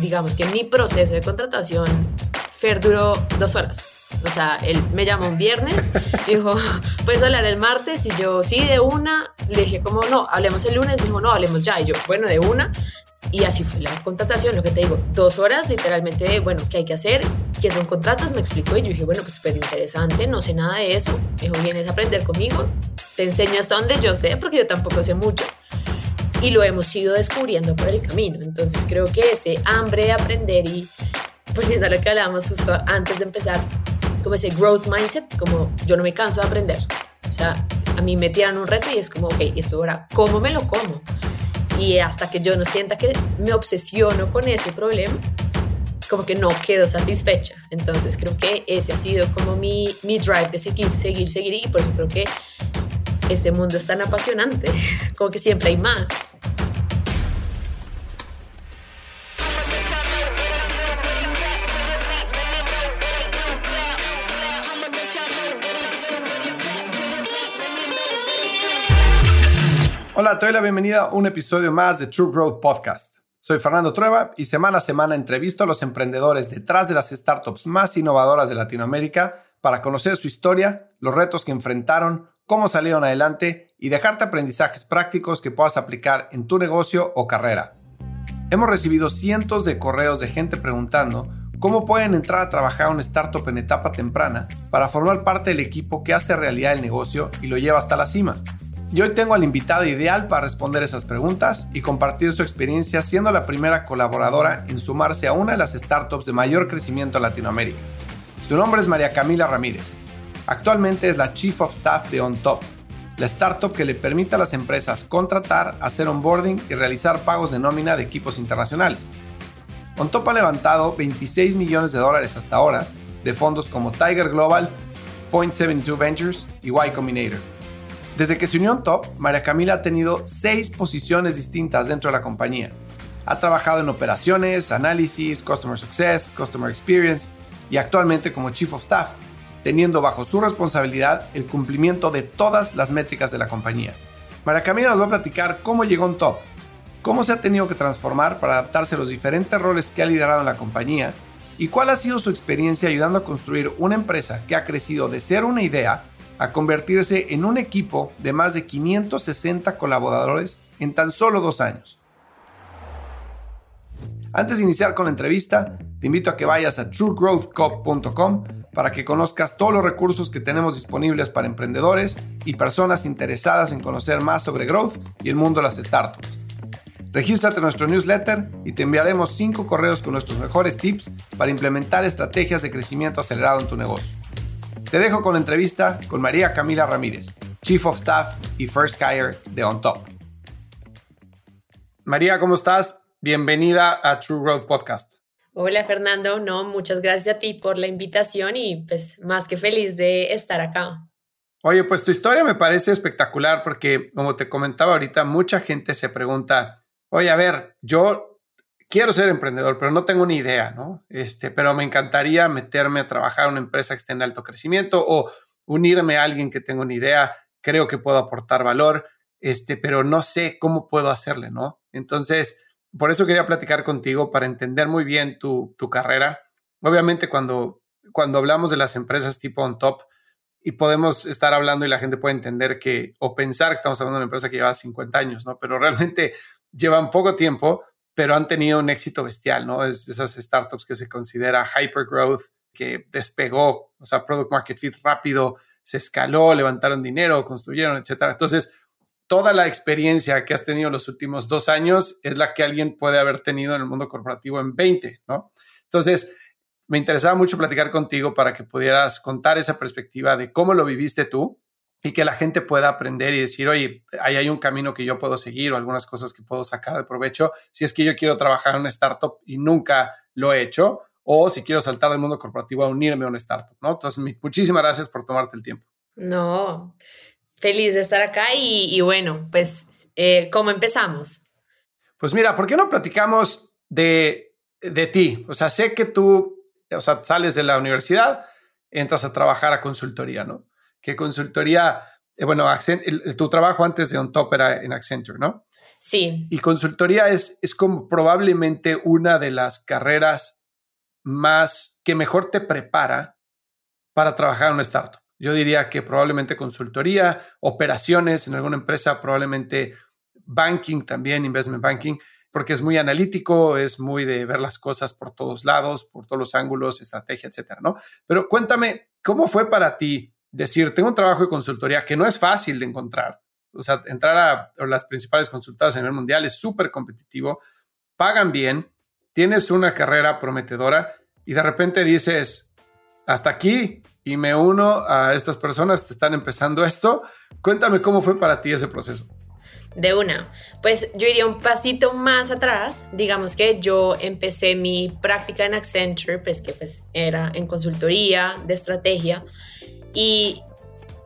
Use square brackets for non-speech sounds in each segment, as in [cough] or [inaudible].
digamos que mi proceso de contratación, Fer duró dos horas. O sea, él me llamó un viernes, [laughs] dijo, ¿puedes hablar el martes? Y yo, sí, de una. Le dije, como no, hablemos el lunes. Me dijo, no, hablemos ya. Y yo, bueno, de una. Y así fue la contratación, lo que te digo, dos horas literalmente de, bueno, ¿qué hay que hacer? ¿Qué son contratos? Me explicó y yo dije, bueno, pues súper interesante, no sé nada de eso. Me dijo, vienes a aprender conmigo, te enseño hasta donde yo sé, porque yo tampoco sé mucho. Y lo hemos ido descubriendo por el camino. Entonces creo que ese hambre de aprender y volviendo a lo que hablábamos justo antes de empezar, como ese growth mindset, como yo no me canso de aprender. O sea, a mí me tiran un reto y es como, ok, esto ahora, ¿cómo me lo como? Y hasta que yo no sienta que me obsesiono con ese problema, como que no quedo satisfecha. Entonces creo que ese ha sido como mi, mi drive de seguir, seguir, seguir y por eso creo que este mundo es tan apasionante, [laughs] como que siempre hay más. Hola, te la bienvenida a un episodio más de True Growth Podcast. Soy Fernando Trueba y semana a semana entrevisto a los emprendedores detrás de las startups más innovadoras de Latinoamérica para conocer su historia, los retos que enfrentaron, cómo salieron adelante y dejarte aprendizajes prácticos que puedas aplicar en tu negocio o carrera. Hemos recibido cientos de correos de gente preguntando cómo pueden entrar a trabajar a una startup en etapa temprana para formar parte del equipo que hace realidad el negocio y lo lleva hasta la cima. Y hoy tengo al invitado ideal para responder esas preguntas y compartir su experiencia siendo la primera colaboradora en sumarse a una de las startups de mayor crecimiento en Latinoamérica. Su nombre es María Camila Ramírez. Actualmente es la Chief of Staff de OnTop, la startup que le permite a las empresas contratar, hacer onboarding y realizar pagos de nómina de equipos internacionales. OnTop ha levantado 26 millones de dólares hasta ahora de fondos como Tiger Global, Point72 Ventures y Y Combinator. Desde que se unió en Top, María Camila ha tenido seis posiciones distintas dentro de la compañía. Ha trabajado en operaciones, análisis, customer success, customer experience y actualmente como chief of staff, teniendo bajo su responsabilidad el cumplimiento de todas las métricas de la compañía. María Camila nos va a platicar cómo llegó en Top, cómo se ha tenido que transformar para adaptarse a los diferentes roles que ha liderado en la compañía y cuál ha sido su experiencia ayudando a construir una empresa que ha crecido de ser una idea a convertirse en un equipo de más de 560 colaboradores en tan solo dos años. Antes de iniciar con la entrevista, te invito a que vayas a truegrowthcop.com para que conozcas todos los recursos que tenemos disponibles para emprendedores y personas interesadas en conocer más sobre growth y el mundo de las startups. Regístrate en nuestro newsletter y te enviaremos 5 correos con nuestros mejores tips para implementar estrategias de crecimiento acelerado en tu negocio. Te dejo con la entrevista con María Camila Ramírez, Chief of Staff y First Hire de On Top. María, ¿cómo estás? Bienvenida a True Growth Podcast. Hola Fernando, no, muchas gracias a ti por la invitación y pues más que feliz de estar acá. Oye, pues tu historia me parece espectacular porque como te comentaba ahorita, mucha gente se pregunta, oye, a ver, yo quiero ser emprendedor, pero no tengo ni idea, ¿no? Este, pero me encantaría meterme a trabajar en una empresa que esté en alto crecimiento o unirme a alguien que tenga una idea, creo que puedo aportar valor, este, pero no sé cómo puedo hacerle, ¿no? Entonces, por eso quería platicar contigo para entender muy bien tu, tu carrera. Obviamente, cuando, cuando hablamos de las empresas tipo on top, y podemos estar hablando y la gente puede entender que o pensar que estamos hablando de una empresa que lleva 50 años, ¿no? Pero realmente llevan poco tiempo pero han tenido un éxito bestial, ¿no? Es esas startups que se considera hyper growth, que despegó, o sea, product market fit rápido, se escaló, levantaron dinero, construyeron, etcétera. Entonces, toda la experiencia que has tenido los últimos dos años es la que alguien puede haber tenido en el mundo corporativo en 20, ¿no? Entonces, me interesaba mucho platicar contigo para que pudieras contar esa perspectiva de cómo lo viviste tú y que la gente pueda aprender y decir, oye, ahí hay un camino que yo puedo seguir o algunas cosas que puedo sacar de provecho si es que yo quiero trabajar en una startup y nunca lo he hecho, o si quiero saltar del mundo corporativo a unirme a una startup, ¿no? Entonces, muchísimas gracias por tomarte el tiempo. No, feliz de estar acá y, bueno, pues, eh, ¿cómo empezamos? Pues mira, ¿por qué no platicamos de, de ti? O sea, sé que tú, o sea, sales de la universidad, entras a trabajar a consultoría, ¿no? ¿Qué consultoría, eh, bueno, tu trabajo antes de OnTop era en Accenture, ¿no? Sí. Y consultoría es, es como probablemente una de las carreras más que mejor te prepara para trabajar en una startup. Yo diría que probablemente consultoría, operaciones en alguna empresa, probablemente banking también, investment banking, porque es muy analítico, es muy de ver las cosas por todos lados, por todos los ángulos, estrategia, etcétera, ¿no? Pero cuéntame, ¿cómo fue para ti decir, tengo un trabajo de consultoría que no es fácil de encontrar? O sea, entrar a las principales consultoras a nivel mundial es súper competitivo, pagan bien, tienes una carrera prometedora y de repente dices, hasta aquí y me uno a estas personas que están empezando esto. Cuéntame cómo fue para ti ese proceso. De una, pues yo iría un pasito más atrás, digamos que yo empecé mi práctica en Accenture, pues que pues era en consultoría de estrategia y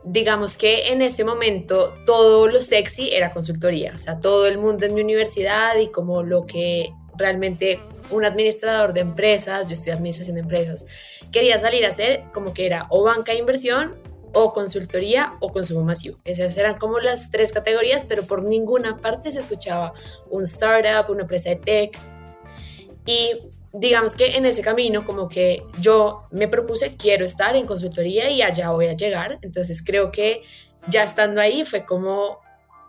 digamos que en ese momento todo lo sexy era consultoría, o sea, todo el mundo en mi universidad y como lo que realmente un administrador de empresas, yo estudié administración de empresas, quería salir a hacer como que era o banca de inversión o consultoría o consumo masivo. Esas eran como las tres categorías, pero por ninguna parte se escuchaba un startup, una empresa de tech. Y digamos que en ese camino como que yo me propuse, quiero estar en consultoría y allá voy a llegar. Entonces creo que ya estando ahí fue como,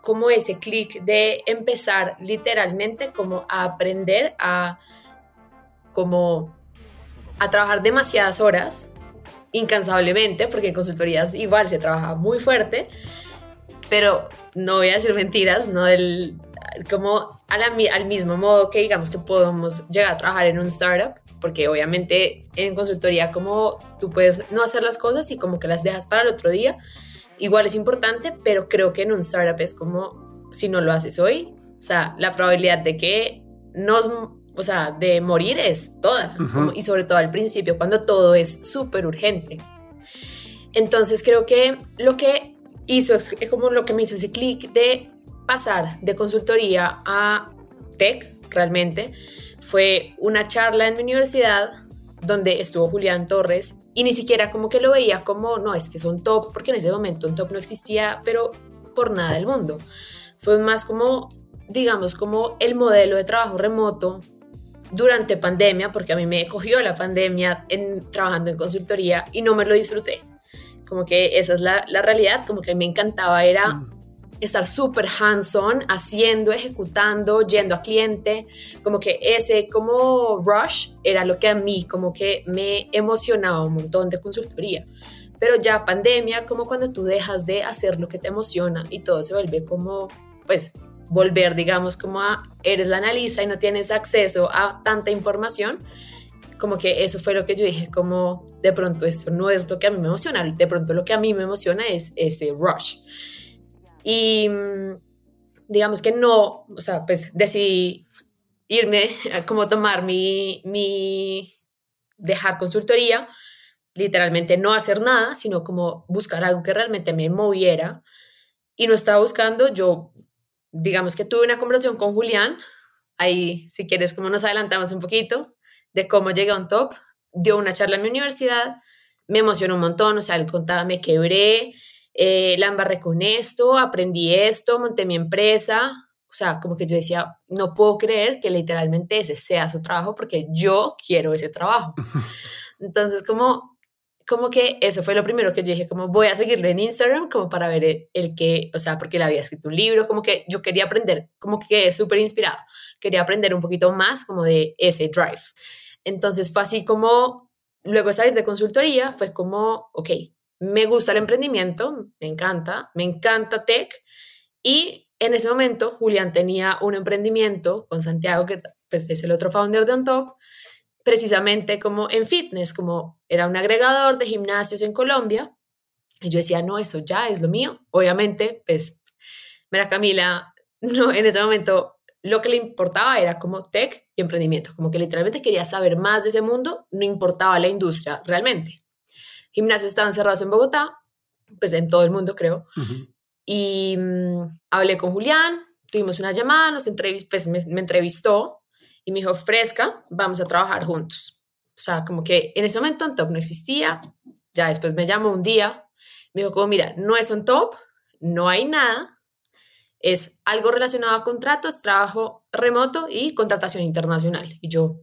como ese clic de empezar literalmente como a aprender a como a trabajar demasiadas horas incansablemente, porque en consultorías igual se trabaja muy fuerte, pero no voy a decir mentiras, no del, como al mismo modo que digamos que podemos llegar a trabajar en un startup, porque obviamente en consultoría como tú puedes no hacer las cosas y como que las dejas para el otro día, igual es importante, pero creo que en un startup es como si no lo haces hoy, o sea, la probabilidad de que nos, o sea, de morir es toda, y sobre todo al principio, cuando todo es súper urgente. Entonces creo que lo que hizo, es como lo que me hizo ese clic de pasar de consultoría a tech, realmente, fue una charla en mi universidad donde estuvo Julián Torres y ni siquiera como que lo veía como, no, es que son top, porque en ese momento un top no existía, pero por nada del mundo. Fue más como, digamos, como el modelo de trabajo remoto durante pandemia, porque a mí me cogió la pandemia en, trabajando en consultoría y no me lo disfruté. Como que esa es la, la realidad, como que me encantaba era mm estar súper hands-on, haciendo, ejecutando, yendo a cliente, como que ese como rush era lo que a mí como que me emocionaba un montón de consultoría. Pero ya pandemia, como cuando tú dejas de hacer lo que te emociona y todo se vuelve como, pues, volver, digamos, como a, eres la analista y no tienes acceso a tanta información, como que eso fue lo que yo dije, como de pronto esto no es lo que a mí me emociona, de pronto lo que a mí me emociona es ese rush. Y mm, digamos que no, o sea, pues decidí irme como tomar mi, mi, dejar consultoría, literalmente no hacer nada, sino como buscar algo que realmente me moviera. Y no estaba buscando, yo, digamos que tuve una conversación con Julián, ahí si quieres como nos adelantamos un poquito de cómo llegué a un top, dio una charla en mi universidad, me emocionó un montón, o sea, él contaba, me quebré, eh, la embarré con esto, aprendí esto, monté mi empresa. O sea, como que yo decía, no puedo creer que literalmente ese sea su trabajo porque yo quiero ese trabajo. [laughs] Entonces, como, como que eso fue lo primero que yo dije, como voy a seguirlo en Instagram, como para ver el, que, o sea, porque le había escrito un libro, como que yo quería aprender, como que súper inspirado, quería aprender un poquito más como de ese drive. Entonces fue así como, luego de salir de consultoría, fue como, ok, me gusta el emprendimiento, me encanta, me encanta tech. Y en ese momento Julián tenía un emprendimiento con Santiago, que pues, es el otro founder de OnTop, precisamente como en fitness, como era un agregador de gimnasios en Colombia. Y yo decía, no, eso ya es lo mío. Obviamente, pues, mira Camila, [laughs] no, en ese momento lo que le importaba era como tech y emprendimiento, como que literalmente quería saber más de ese mundo, no importaba la industria realmente gimnasios estaban cerrados en Bogotá, pues en todo el mundo creo. Y mm, hablé con Julián, tuvimos una llamada, nos pues me, entrevistó y me dijo, fresca, vamos a trabajar juntos. O sea, como que en ese momento top no existía. Ya después me llamó un día, me dijo como, mira, no es un top, no hay nada. es algo relacionado a contratos, trabajo remoto y contratación internacional. Y yo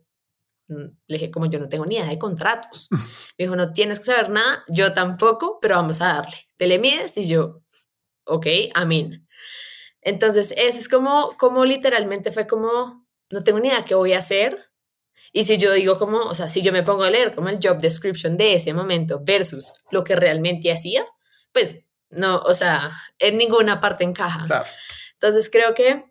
le dije, como yo no tengo ni idea de contratos. [laughs] Me dijo, no tienes que saber nada, yo tampoco, pero vamos a darle. Te le mides y yo, ok, amén. Entonces, ese es como, como literalmente fue como, no tengo ni idea qué voy a hacer. Y si yo digo como, o sea, si yo me pongo a leer como el job description de ese momento versus lo que realmente hacía, pues no, o sea, en ninguna parte encaja. Entonces creo que,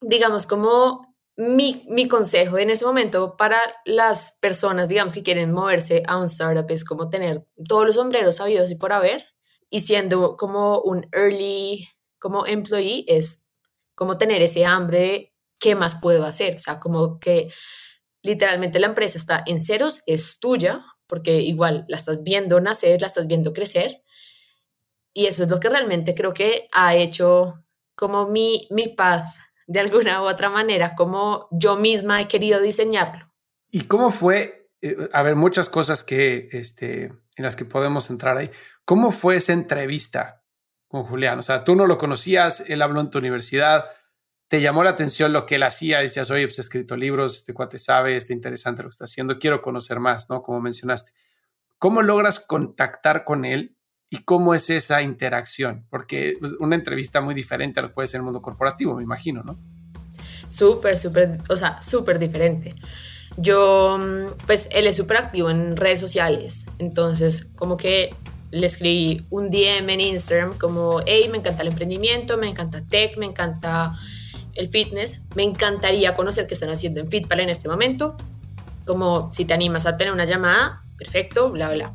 digamos, como mi, mi, consejo en ese momento para las personas, digamos, que quieren moverse a un startup es como tener todos los sombreros sabidos y por haber, y siendo como un early, como employee, es como tener ese hambre de qué más puedo hacer, o sea, como que literalmente la empresa está en ceros, es tuya, porque igual la estás viendo nacer, la estás viendo crecer, y eso es lo que realmente creo que ha hecho como mi, mi path de alguna u otra manera, como yo misma he querido diseñarlo. ¿Y cómo fue? Eh, a ver, muchas cosas que, este, en las que podemos entrar ahí. ¿Cómo fue esa entrevista con Julián? O sea, tú no lo conocías, él habló en tu universidad, te llamó la atención lo que él hacía, decías, oye, pues he escrito libros, este cuate sabe, está interesante lo que está haciendo, quiero conocer más, ¿no? Como mencionaste. ¿Cómo logras contactar con él y cómo es esa interacción, porque pues, una entrevista muy diferente a lo que puede ser el mundo corporativo, me imagino, ¿no? Súper, súper, o sea, súper diferente. Yo, mm, pues él es súper activo en redes sociales, entonces como que le escribí un DM en Instagram como, hey, me encanta el emprendimiento, me encanta tech, me encanta el fitness, me encantaría conocer qué están haciendo en Fitpal en este momento, como si te animas a tener una llamada, perfecto, bla, bla.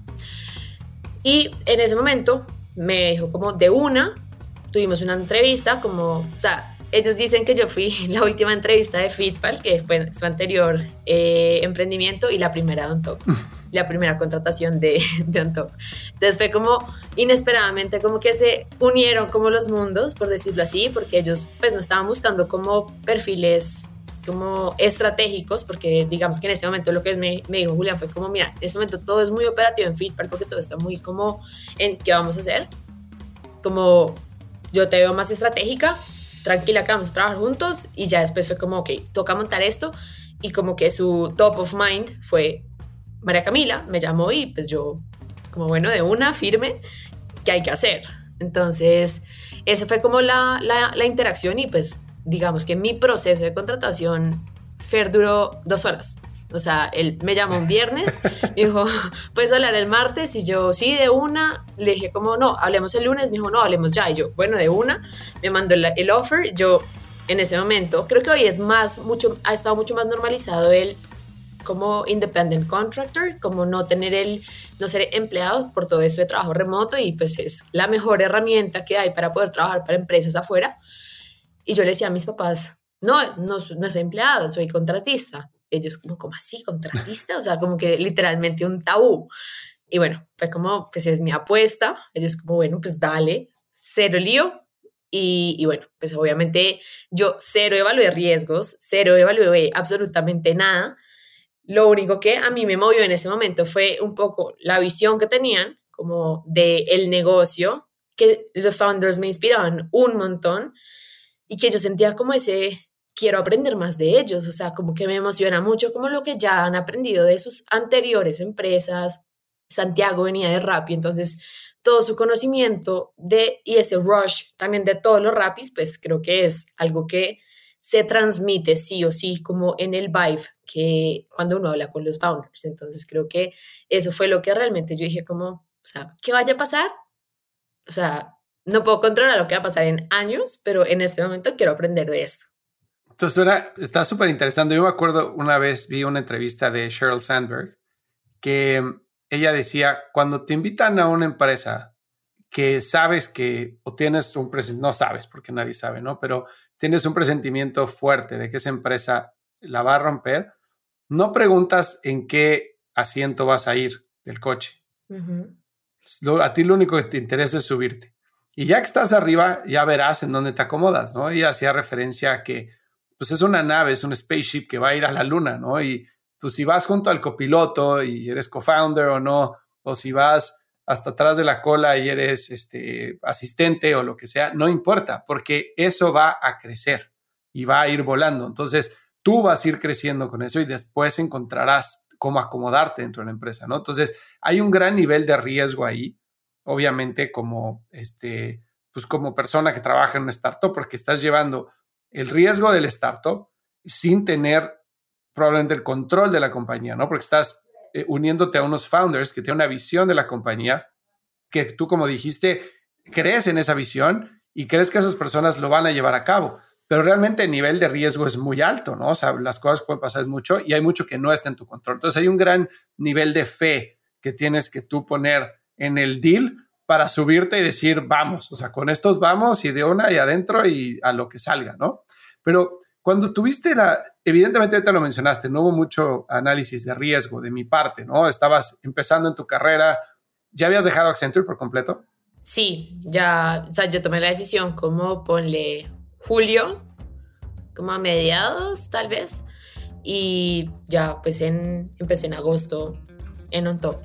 Y en ese momento me dijo como de una, tuvimos una entrevista como, o sea, ellos dicen que yo fui [laughs] la última entrevista de Fitpal, que fue su anterior eh, emprendimiento y la primera de On [laughs] la primera contratación de, de On Entonces fue como inesperadamente como que se unieron como los mundos, por decirlo así, porque ellos pues no estaban buscando como perfiles como estratégicos, porque digamos que en ese momento lo que me, me, dijo Julián fue como, mira, en ese momento todo es muy operativo en Fitpal porque todo está muy como en qué vamos a hacer. Como yo te veo más estratégica, tranquila que vamos a trabajar juntos y ya después fue como, ok, toca montar esto y como que su top of mind fue María Camila, me llamó y pues yo como bueno, de una, firme, ¿qué hay que hacer? Entonces, esa fue como la, la, la interacción y pues digamos que mi proceso de contratación, Fer duró dos horas. O sea, él me llamó un viernes, [laughs] me dijo, ¿puedes hablar el martes? Y yo, sí, de una. Le dije, como, no, hablemos el lunes. Me dijo, no, hablemos ya. Y yo, bueno, de una. Me mandó el, el offer. Yo, en ese momento, creo que hoy es más, mucho, ha estado mucho más normalizado el como independent contractor, como no tener el, no ser empleado por todo eso de trabajo remoto y pues es la mejor herramienta que hay para poder trabajar para empresas afuera. Y yo le decía a mis papás, no, no, no soy empleado, soy contratista. Ellos como, ¿cómo así? ¿Contratista? O sea, como que literalmente un tabú. Y bueno, fue como, pues es mi apuesta. Ellos como, bueno, pues dale, cero lío. Y, y bueno, pues obviamente yo cero evalué riesgos, cero evalué absolutamente nada. Lo único que a mí me movió en ese momento fue un poco la visión que tenían como de el negocio, que los founders me inspiraban un montón y que yo sentía como ese, quiero aprender más de ellos, o sea, como que me emociona mucho como lo que ya han aprendido de sus anteriores empresas. Santiago venía de Rappi, entonces todo su conocimiento de y ese rush también de todos los Rappis, pues creo que es algo que se transmite sí o sí como en el vibe que cuando uno habla con los founders. Entonces creo que eso fue lo que realmente yo dije como, o sea, ¿qué vaya a pasar? O sea, no puedo controlar lo que va a pasar en años, pero en este momento quiero aprender de esto. Entonces, está súper interesante. Yo me acuerdo una vez vi una entrevista de Sheryl Sandberg que ella decía, cuando te invitan a una empresa que sabes que o tienes un presentimiento, no sabes porque nadie sabe, ¿no? Pero tienes un presentimiento fuerte de que esa empresa la va a romper, no preguntas en qué asiento vas a ir del coche. A ti lo único que te interesa es subirte. Y ya que estás arriba, ya verás en dónde te acomodas, ¿no? Y hacía referencia a que, pues es una nave, es un spaceship que va a ir a la luna, ¿no? Y pues si vas junto al copiloto y eres co-founder o no, o si vas hasta atrás de la cola y eres este, asistente o lo que sea, no importa, porque eso va a crecer y va a ir volando. Entonces, tú vas a ir creciendo con eso y después encontrarás cómo acomodarte dentro de la empresa, ¿no? Entonces, hay un gran nivel de riesgo ahí, obviamente como este, pues como persona que trabaja en una startup, porque estás llevando el riesgo del startup sin tener probablemente el control de la compañía, ¿no? Porque estás eh, uniéndote a unos founders que tienen una visión de la compañía, que tú, como dijiste, crees en esa visión y crees que esas personas lo van a llevar a cabo. Pero realmente el nivel de riesgo es muy alto, ¿no? O sea, las cosas pueden pasar mucho y hay mucho que no está en tu control. Entonces hay un gran nivel de fe que tienes que tú poner en el deal para subirte y decir, vamos, o sea, con estos vamos y de una y adentro y a lo que salga, ¿no? Pero cuando tuviste la, evidentemente te lo mencionaste, no hubo mucho análisis de riesgo de mi parte, ¿no? Estabas empezando en tu carrera, ¿ya habías dejado Accenture por completo? Sí, ya, o sea, yo tomé la decisión como ponle julio, como a mediados tal vez, y ya pues en, empecé en agosto en On Top.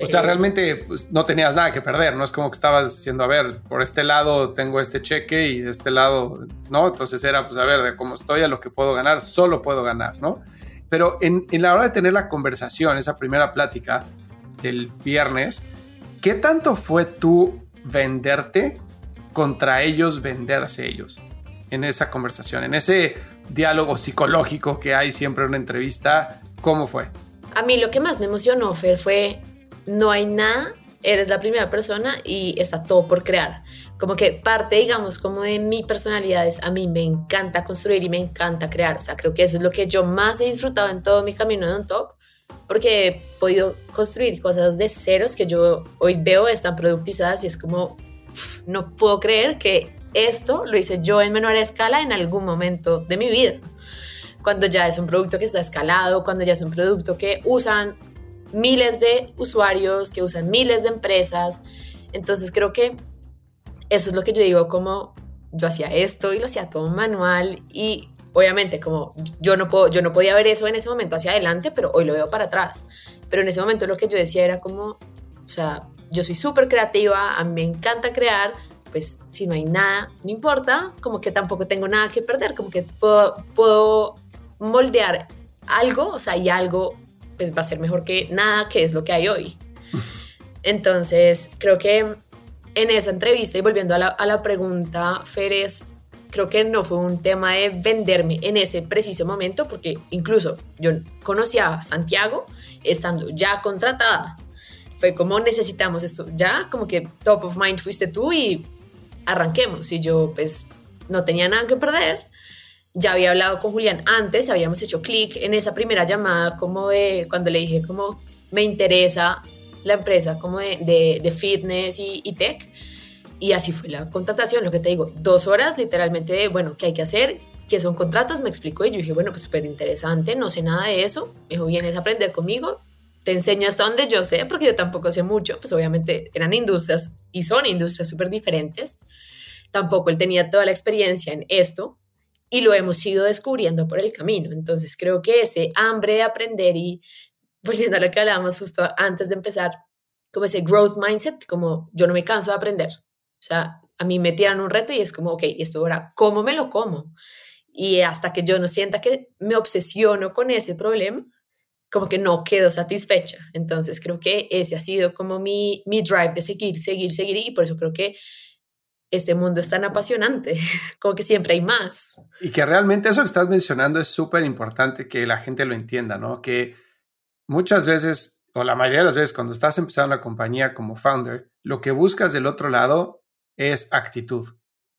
O sea, realmente pues, no tenías nada que perder, no es como que estabas diciendo, a ver, por este lado tengo este cheque y de este lado, ¿no? Entonces era, pues, a ver, de cómo estoy a lo que puedo ganar, solo puedo ganar, ¿no? Pero en, en la hora de tener la conversación, esa primera plática del viernes, ¿qué tanto fue tú venderte contra ellos venderse ellos en esa conversación, en ese diálogo psicológico que hay siempre en una entrevista? ¿Cómo fue? A mí lo que más me emocionó, Fer, fue no hay nada, eres la primera persona y está todo por crear. Como que parte, digamos, como de mi personalidad es, a mí me encanta construir y me encanta crear. O sea, creo que eso es lo que yo más he disfrutado en todo mi camino de un top, porque he podido construir cosas de ceros que yo hoy veo están productizadas y es como, no puedo creer que esto lo hice yo en menor escala en algún momento de mi vida. Cuando ya es un producto que está escalado, cuando ya es un producto que usan miles de usuarios, que usan miles de empresas. Entonces creo que eso es lo que yo digo, como yo hacía esto y lo hacía todo manual y obviamente como yo no puedo yo no podía ver eso en ese momento hacia adelante pero hoy lo veo para atrás pero en ese momento lo que yo decía era como o sea yo soy súper creativa a mí me encanta crear pues si no hay nada no importa como que tampoco tengo nada que perder como que puedo, puedo moldear algo o sea y algo pues va a ser mejor que nada, que es lo que hay hoy. [laughs] Entonces, creo que en esa entrevista y volviendo a la, a la pregunta, Férez, creo que no fue un tema de venderme en ese preciso momento, porque incluso yo conocí a Santiago estando ya contratada. Fue como necesitamos esto, ya como que top of mind fuiste tú y arranquemos. Y yo pues no tenía nada que perder ya había hablado con Julián antes, habíamos hecho clic en esa primera llamada como de cuando le dije como me interesa la empresa como de, de, fitness y, y, tech. Y así fue la contratación, lo que te digo, dos horas literalmente de, bueno, ¿qué hay que hacer? ¿Qué son contratos? Me explicó y yo dije, bueno, pues súper interesante, no sé nada de eso. Me dijo, vienes a aprender conmigo, te enseño hasta donde yo sé, porque yo tampoco sé mucho, pues obviamente eran industrias y son industrias súper diferentes. Tampoco él tenía toda la experiencia en esto, y lo hemos ido descubriendo por el camino. Entonces creo que ese hambre de aprender y volviendo a lo que hablábamos justo antes de empezar, como ese growth mindset, como yo no me canso de aprender. O sea, a mí me tiran un reto y es como, ok, esto ahora, ¿cómo me lo como? Y hasta que yo no sienta que me obsesiono con ese problema, como que no quedo satisfecha. Entonces creo que ese ha sido como mi, mi drive de seguir, seguir, seguir y por eso creo que este mundo es tan apasionante, [laughs] como que siempre hay más. Y que realmente eso que estás mencionando es súper importante que la gente lo entienda, ¿no? Que muchas veces, o la mayoría de las veces, cuando estás empezando una compañía como founder, lo que buscas del otro lado es actitud,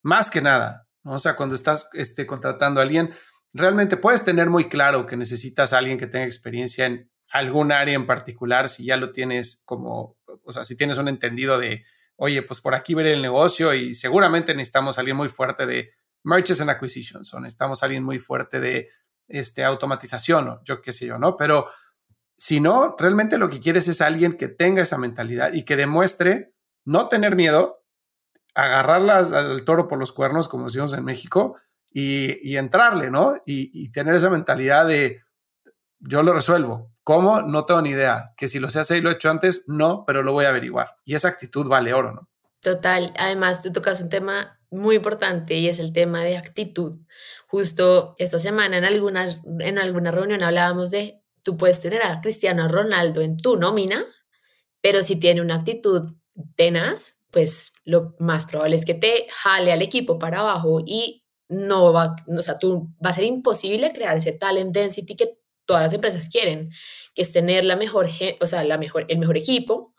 más que nada, ¿no? O sea, cuando estás este, contratando a alguien, realmente puedes tener muy claro que necesitas a alguien que tenga experiencia en algún área en particular, si ya lo tienes como, o sea, si tienes un entendido de oye, pues por aquí ver el negocio y seguramente necesitamos alguien muy fuerte de mergers and acquisitions o necesitamos alguien muy fuerte de este, automatización o yo qué sé yo, ¿no? Pero si no, realmente lo que quieres es alguien que tenga esa mentalidad y que demuestre no tener miedo, agarrarla al toro por los cuernos, como decimos en México, y, entrarle, ¿no? Y, tener esa mentalidad de yo lo resuelvo. ¿Cómo? No tengo ni idea. Que si lo sé hacer y lo he hecho antes, no, pero lo voy a averiguar. Y esa actitud vale oro, ¿no? Total. Además, tú tocas un tema muy importante y es el tema de actitud. Justo esta semana en, algunas, en alguna reunión hablábamos de, tú puedes tener a Cristiano Ronaldo en tu nómina, pero si tiene una actitud tenaz, pues lo más probable es que te jale al equipo para abajo y no va, o sea, tú, va a ser imposible crear ese talent density que todas las empresas quieren, que es tener la mejor, o sea, la mejor, el mejor equipo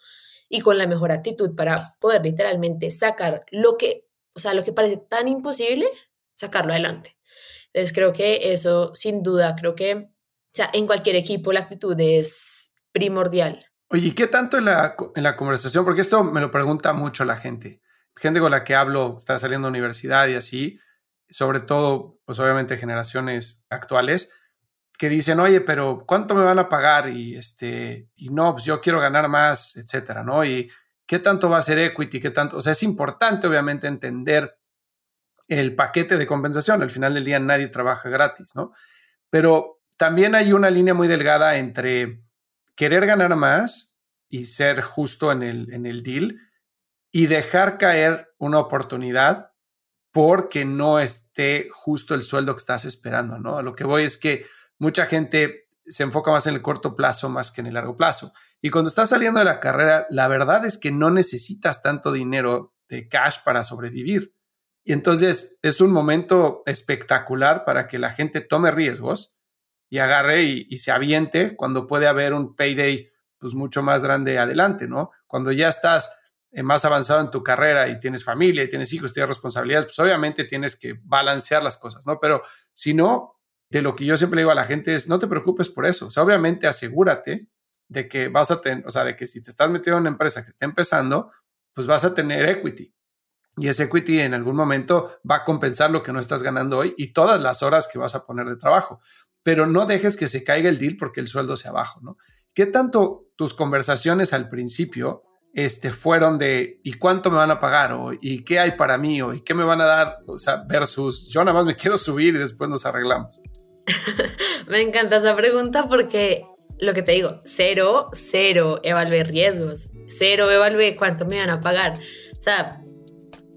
y con la mejor actitud para poder literalmente sacar lo que, o sea, lo que parece tan imposible, sacarlo adelante. Entonces creo que eso, sin duda, creo que, o sea, en cualquier equipo la actitud es primordial. Oye, ¿y qué tanto en la, en la conversación? Porque esto me lo pregunta mucho la gente. Gente con la que hablo, está saliendo de universidad y así, sobre todo, pues obviamente generaciones actuales, que dicen, oye, pero ¿cuánto me van a pagar? Y este, y no, pues yo quiero ganar más, etcétera, ¿no? Y qué tanto va a ser equity, qué tanto, o sea, es importante obviamente entender el paquete de compensación. Al final del día nadie trabaja gratis, ¿no? Pero también hay una línea muy delgada entre querer ganar más y ser justo en el, en el deal y dejar caer una oportunidad porque no esté justo el sueldo que estás esperando, ¿no? Lo que voy es que mucha gente se enfoca más en el corto plazo más que en el largo plazo. Y cuando estás saliendo de la carrera, la verdad es que no necesitas tanto dinero de cash para sobrevivir. Y entonces es un momento espectacular para que la gente tome riesgos y agarre y, se aviente cuando puede haber un payday pues mucho más grande adelante, ¿no? Cuando ya estás eh, más avanzado en tu carrera y tienes familia y tienes hijos, tienes responsabilidades, pues obviamente tienes que balancear las cosas, ¿no? Pero si no, de lo que yo siempre digo a la gente es, no te preocupes por eso. O sea, obviamente asegúrate de que vas a tener, o sea, de que si te estás metiendo en una empresa que está empezando, pues vas a tener equity. Y ese equity en algún momento va a compensar lo que no estás ganando hoy y todas las horas que vas a poner de trabajo. Pero no dejes que se caiga el deal porque el sueldo sea bajo, ¿no? ¿Qué tanto tus conversaciones al principio este, fueron de ¿y cuánto me van a pagar? O ¿y qué hay para mí? O ¿y qué me van a dar? O sea, versus yo nada más me quiero subir y después nos arreglamos. [laughs] Me encanta esa pregunta porque lo que te digo, cero, cero evalué riesgos, cero evalué cuánto me iban a pagar. O sea,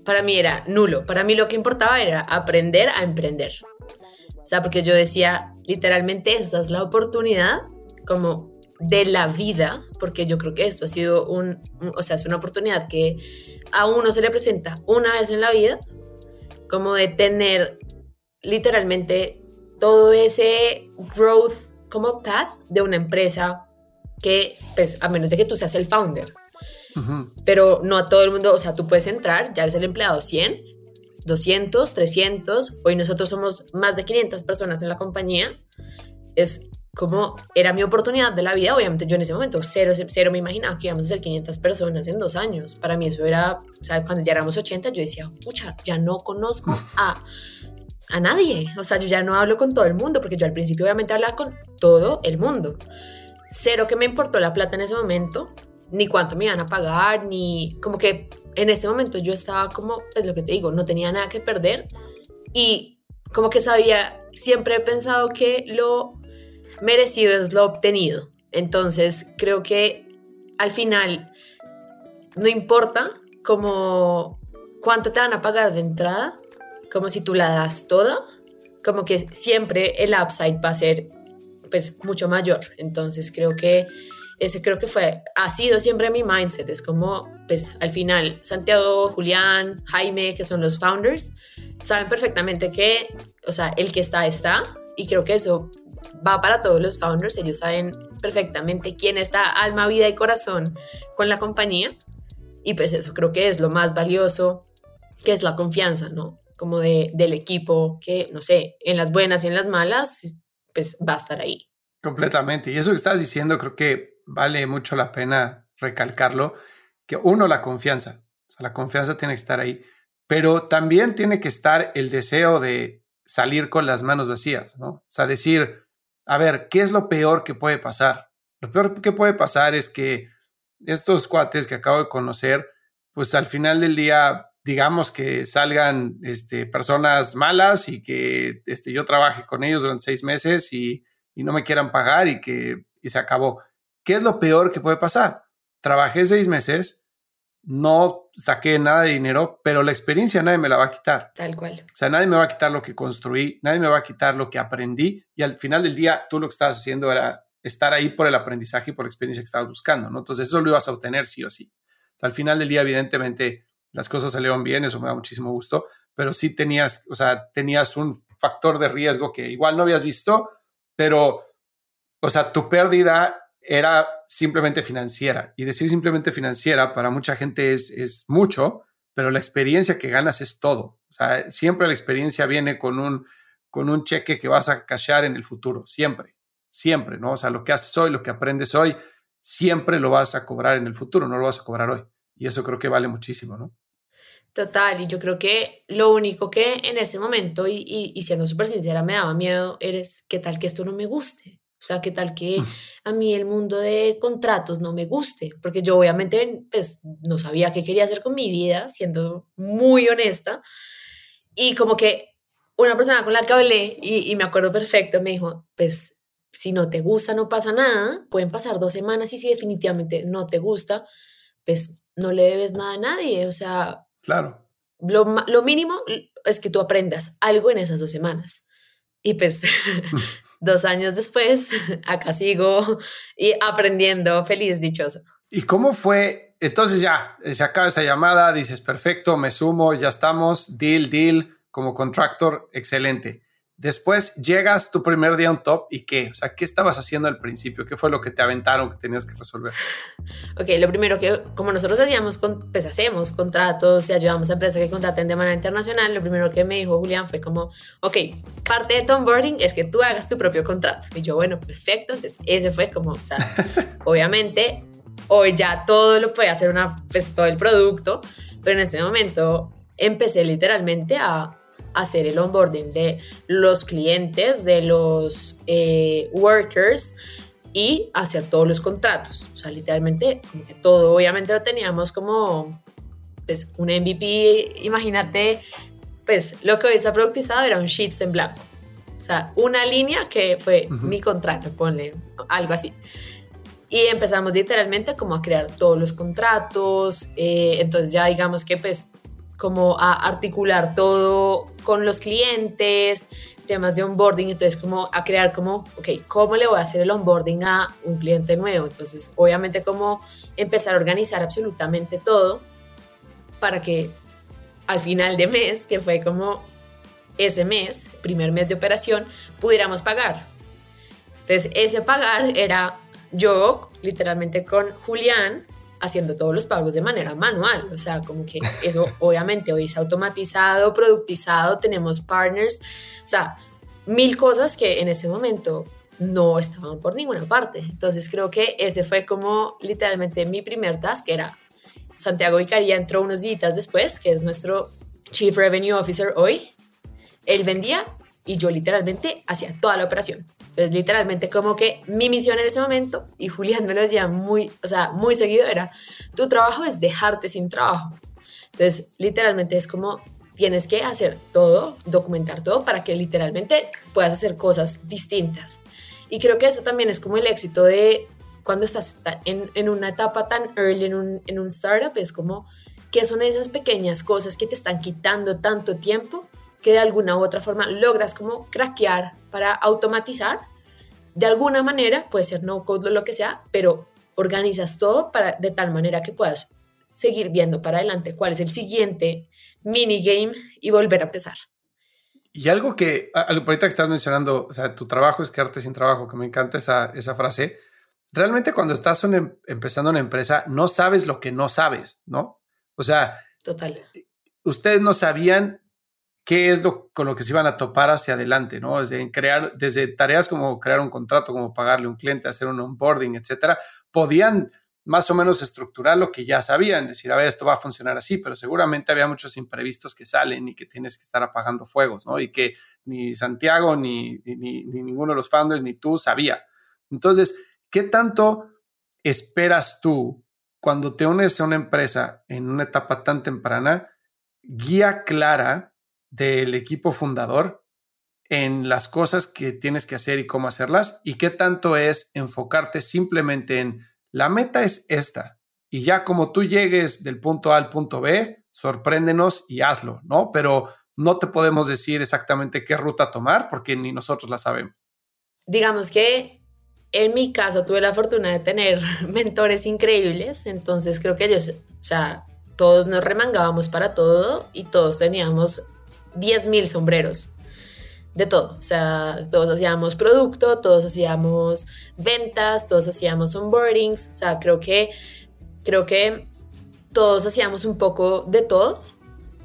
para mí era nulo. Para mí lo que importaba era aprender a emprender. O sea, porque yo decía, literalmente, esta es la oportunidad como de la vida, porque yo creo que esto ha sido un, o sea, es una oportunidad que a uno se le presenta una vez en la vida, como de tener literalmente todo ese growth como path de una empresa que, pues, a menos de que tú seas el founder. Pero no a todo el mundo, o sea, tú puedes entrar, ya eres el empleado 100, 200, 300, hoy nosotros somos más de 500 personas en la compañía. Es como era mi oportunidad de la vida, obviamente yo en ese momento cero, cero me imaginaba que íbamos a ser 500 personas en dos años. Para mí eso era, o sea, cuando ya éramos 80, yo decía, pucha, ya no conozco [laughs] a a nadie. O sea, yo ya no hablo con todo el mundo, porque yo al principio obviamente hablaba con todo el mundo. Cero que me importó la plata en ese momento, ni cuánto me iban a pagar, ni como que en ese momento yo estaba como, es lo que te digo, no tenía nada que perder y como que sabía, siempre he pensado que lo merecido es lo obtenido. Entonces creo que al final no importa como cuánto te van a pagar de entrada, como si tú la das toda, como que siempre el upside va a ser pues mucho mayor. Entonces creo que ese creo que fue, ha sido siempre mi mindset. Es como, pues al final, Santiago, Julián, Jaime, que son los founders, saben perfectamente que, o sea, el que está, está. Y creo que eso va para todos los founders. Ellos saben perfectamente quién está alma, vida y corazón con la compañía. Y pues eso creo que es lo más valioso, que es la confianza, ¿no? Como de, del equipo que, no sé, en las buenas y en las malas, pues va a estar ahí. Completamente. Y eso que estás diciendo creo que vale mucho la pena recalcarlo, que uno, la confianza. O sea, la confianza tiene que estar ahí, pero también tiene que estar el deseo de salir con las manos vacías, ¿no? O sea, decir, a ver, ¿qué es lo peor que puede pasar? Lo peor que puede pasar es que estos cuates que acabo de conocer, pues al final del día digamos que salgan este, personas malas y que este, yo trabaje con ellos durante seis meses y, y no me quieran pagar y que y se acabó. ¿Qué es lo peor que puede pasar? Trabajé seis meses, no saqué nada de dinero, pero la experiencia nadie me la va a quitar. Tal cual. O sea, nadie me va a quitar lo que construí, nadie me va a quitar lo que aprendí y al final del día tú lo que estabas haciendo era estar ahí por el aprendizaje y por la experiencia que estabas buscando, ¿no? Entonces eso lo ibas a obtener sí o sí. O sea, al final del día, evidentemente, las cosas salieron bien, eso me da muchísimo gusto, pero sí tenías, o sea, tenías un factor de riesgo que igual no habías visto, pero, o sea, tu pérdida era simplemente financiera. Y decir simplemente financiera para mucha gente es, es mucho, pero la experiencia que ganas es todo. O sea, siempre la experiencia viene con un, con un cheque que vas a cashar en el futuro, siempre, siempre, ¿no? O sea, lo que haces hoy, lo que aprendes hoy, siempre lo vas a cobrar en el futuro, no lo vas a cobrar hoy. Y eso creo que vale muchísimo, ¿no? Total, y yo creo que lo único que en ese momento, y, y, siendo súper sincera, me daba miedo, eres, ¿qué tal que esto no me guste? O sea, ¿qué tal que [laughs] a mí el mundo de contratos no me guste? Porque yo obviamente pues, no sabía qué quería hacer con mi vida, siendo muy honesta. Y como que una persona con la que hablé, y, y me acuerdo perfecto, me dijo, pues si no te gusta, no pasa nada, pueden pasar dos semanas y si definitivamente no te gusta, pues no le debes nada a nadie. O sea, claro. Lo, lo mínimo es que tú aprendas algo en esas dos semanas. Y pues [laughs] dos años después, [laughs] acá sigo y aprendiendo feliz, dichosa. ¿Y cómo fue? Entonces ya, se acaba esa llamada, dices, perfecto, me sumo, ya estamos, deal, deal, como contractor, excelente. Después llegas tu primer día un top y qué, o sea, ¿qué estabas haciendo al principio? ¿Qué fue lo que te aventaron que tenías que resolver? Ok, lo primero que, como nosotros hacíamos, pues hacemos contratos y ayudamos a empresas que contraten de manera internacional, lo primero que me dijo Julián fue como, ok, parte de tu onboarding es que tú hagas tu propio contrato. Y yo, bueno, perfecto, entonces ese fue como, o sea, [laughs] obviamente hoy ya todo lo puede hacer una, pues todo el producto, pero en ese momento empecé literalmente a hacer el onboarding de los clientes, de los eh, workers y hacer todos los contratos. O sea, literalmente, como que todo, obviamente lo teníamos como pues, un MVP. Imagínate, pues lo que hoy está productizado era un sheets en blanco. O sea, una línea que fue mi contrato, ponle algo así. Y empezamos literalmente como a crear todos los contratos. Eh, entonces ya digamos que pues como a articular todo con los clientes, temas de onboarding, entonces como a crear como, ok, ¿cómo le voy a hacer el onboarding a un cliente nuevo? Entonces, obviamente como empezar a organizar absolutamente todo para que al final de mes, que fue como ese mes, primer mes de operación, pudiéramos pagar. Entonces, ese pagar era yo, literalmente con Julián, haciendo todos los pagos de manera manual. O sea, como que eso [laughs] obviamente hoy es automatizado, productizado, tenemos partners, o sea, mil cosas que en ese momento no estaban por ninguna parte. Entonces creo que ese fue como literalmente mi primer task, que era Santiago Vicaría entró unos días después, que es nuestro Chief Revenue Officer hoy. Él vendía y yo literalmente hacía toda la operación. Entonces, literalmente como que mi misión en ese momento, y Julián me lo decía muy, o sea, muy seguido, era, tu trabajo es dejarte sin trabajo. Entonces, literalmente es como tienes que hacer todo, documentar todo para que literalmente puedas hacer cosas distintas. Y creo que eso también es como el éxito de cuando estás en, en una etapa tan early en un, en un startup, es como que son esas pequeñas cosas que te están quitando tanto tiempo que de alguna u otra forma logras como craquear para automatizar. De alguna manera, puede ser no code o lo que sea, pero organizas todo para, de tal manera que puedas seguir viendo para adelante cuál es el siguiente minigame y volver a empezar. Y algo que, ahorita que estás mencionando, o sea, tu trabajo es quedarte sin trabajo, que me encanta esa, esa frase. Realmente cuando estás em, empezando una empresa, no sabes lo que no sabes, ¿no? O sea, Total. Ustedes no sabían qué es lo con lo que se iban a topar hacia adelante, ¿no? Desde, crear, desde tareas como crear un contrato, como pagarle a un cliente, hacer un onboarding, etcétera, podían más o menos estructurar lo que ya sabían, decir, a ver, esto va a funcionar así, pero seguramente había muchos imprevistos que salen y que tienes que estar apagando fuegos, ¿no? Y que ni Santiago, ni, ni, ni ninguno de los founders, ni tú sabía. Entonces, ¿qué tanto esperas tú cuando te unes a una empresa en una etapa tan temprana? Guía clara del equipo fundador en las cosas que tienes que hacer y cómo hacerlas y qué tanto es enfocarte simplemente en la meta es esta y ya como tú llegues del punto A al punto B, sorpréndenos y hazlo, ¿no? Pero no te podemos decir exactamente qué ruta tomar porque ni nosotros la sabemos. Digamos que en mi caso tuve la fortuna de tener [laughs] mentores increíbles, entonces creo que ellos, o sea, todos nos remangábamos para todo y todos teníamos 10.000 sombreros de todo. O sea, todos hacíamos producto, todos hacíamos ventas, todos hacíamos onboardings. O sea, creo que, creo que todos hacíamos un poco de todo,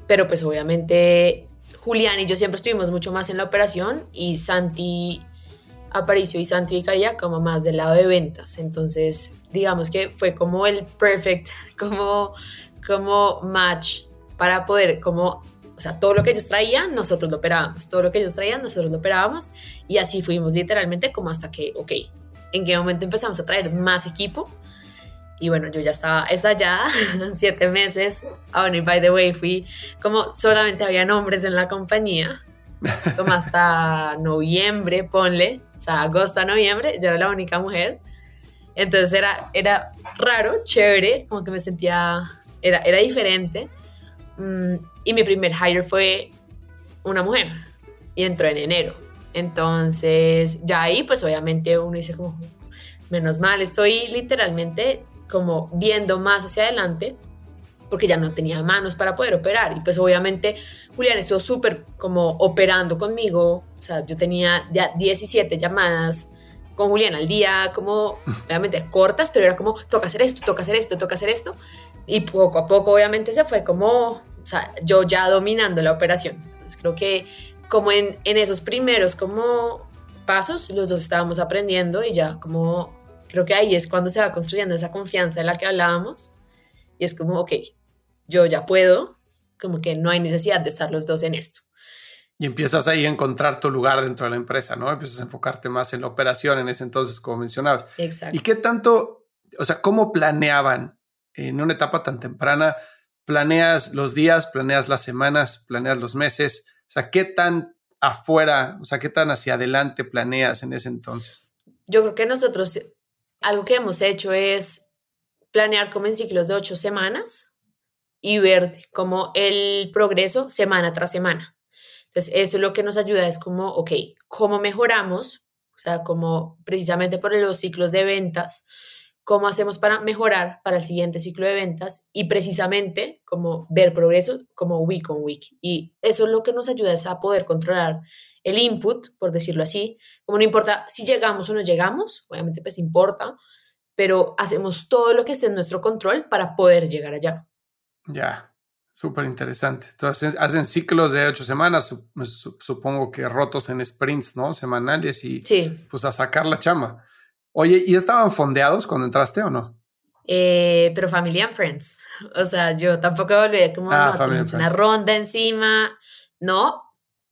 pero pues obviamente Julián y yo siempre estuvimos mucho más en la operación y Santi Aparicio y Santi Vicaria como más del lado de ventas. Entonces, digamos que fue como el perfect, [laughs] como, como match para poder como o sea, todo lo que ellos traían, nosotros lo operábamos, todo lo que ellos traían, nosotros lo operábamos y así fuimos literalmente como hasta que, ok, ¿en qué momento empezamos a traer más equipo? Y bueno, yo ya estaba estallada, [laughs] siete meses. Ah, bueno, y by the way, fui como solamente había hombres en la compañía, como hasta [laughs] noviembre, ponle, o sea, agosto a noviembre, yo era la única mujer. Entonces era, era raro, chévere, como que me sentía, era, era diferente. Mm, y mi primer hire fue una mujer y entró en enero. Entonces, ya ahí, pues obviamente uno dice como, menos mal, estoy literalmente como viendo más hacia adelante porque ya no tenía manos para poder operar. Y pues obviamente Julián estuvo súper como operando conmigo. O sea, yo tenía ya 17 llamadas con Julián al día, como obviamente cortas, pero era como, toca hacer esto, toca hacer esto, toca hacer esto. Y poco a poco obviamente se fue como o sea, yo ya dominando la operación. Entonces creo que como en, en esos primeros como pasos, los dos estábamos aprendiendo y ya como creo que ahí es cuando se va construyendo esa confianza de la que hablábamos y es como, ok, yo ya puedo, como que no hay necesidad de estar los dos en esto. Y empiezas ahí a encontrar tu lugar dentro de la empresa, ¿no? Empiezas a enfocarte más en la operación en ese entonces, como mencionabas. Exacto. ¿Y qué tanto, o sea, cómo planeaban en una etapa tan temprana planeas los días, planeas las semanas, planeas los meses? O sea, ¿qué tan afuera, o sea, qué tan hacia adelante planeas en ese entonces? Yo creo que nosotros, algo que hemos hecho es planear como en ciclos de ocho semanas y ver como el progreso semana tras semana. Entonces, eso es lo que nos ayuda, es como, ok, ¿cómo mejoramos? O sea, como precisamente por los ciclos de ventas, cómo hacemos para mejorar para el siguiente ciclo de ventas y precisamente como ver progreso como week on week. Y eso es lo que nos ayuda es a poder controlar el input, por decirlo así. Como no importa si llegamos o no llegamos, obviamente pues importa, pero hacemos todo lo que esté en nuestro control para poder llegar allá. Ya, súper interesante. Entonces hacen ciclos de ocho semanas, supongo que rotos en sprints, ¿no? Semanales y sí. pues a sacar la chama. Oye, ¿y estaban fondeados cuando entraste o no? Eh, pero Family and Friends. [laughs] O sea, yo tampoco volví como ah, una ronda encima, no,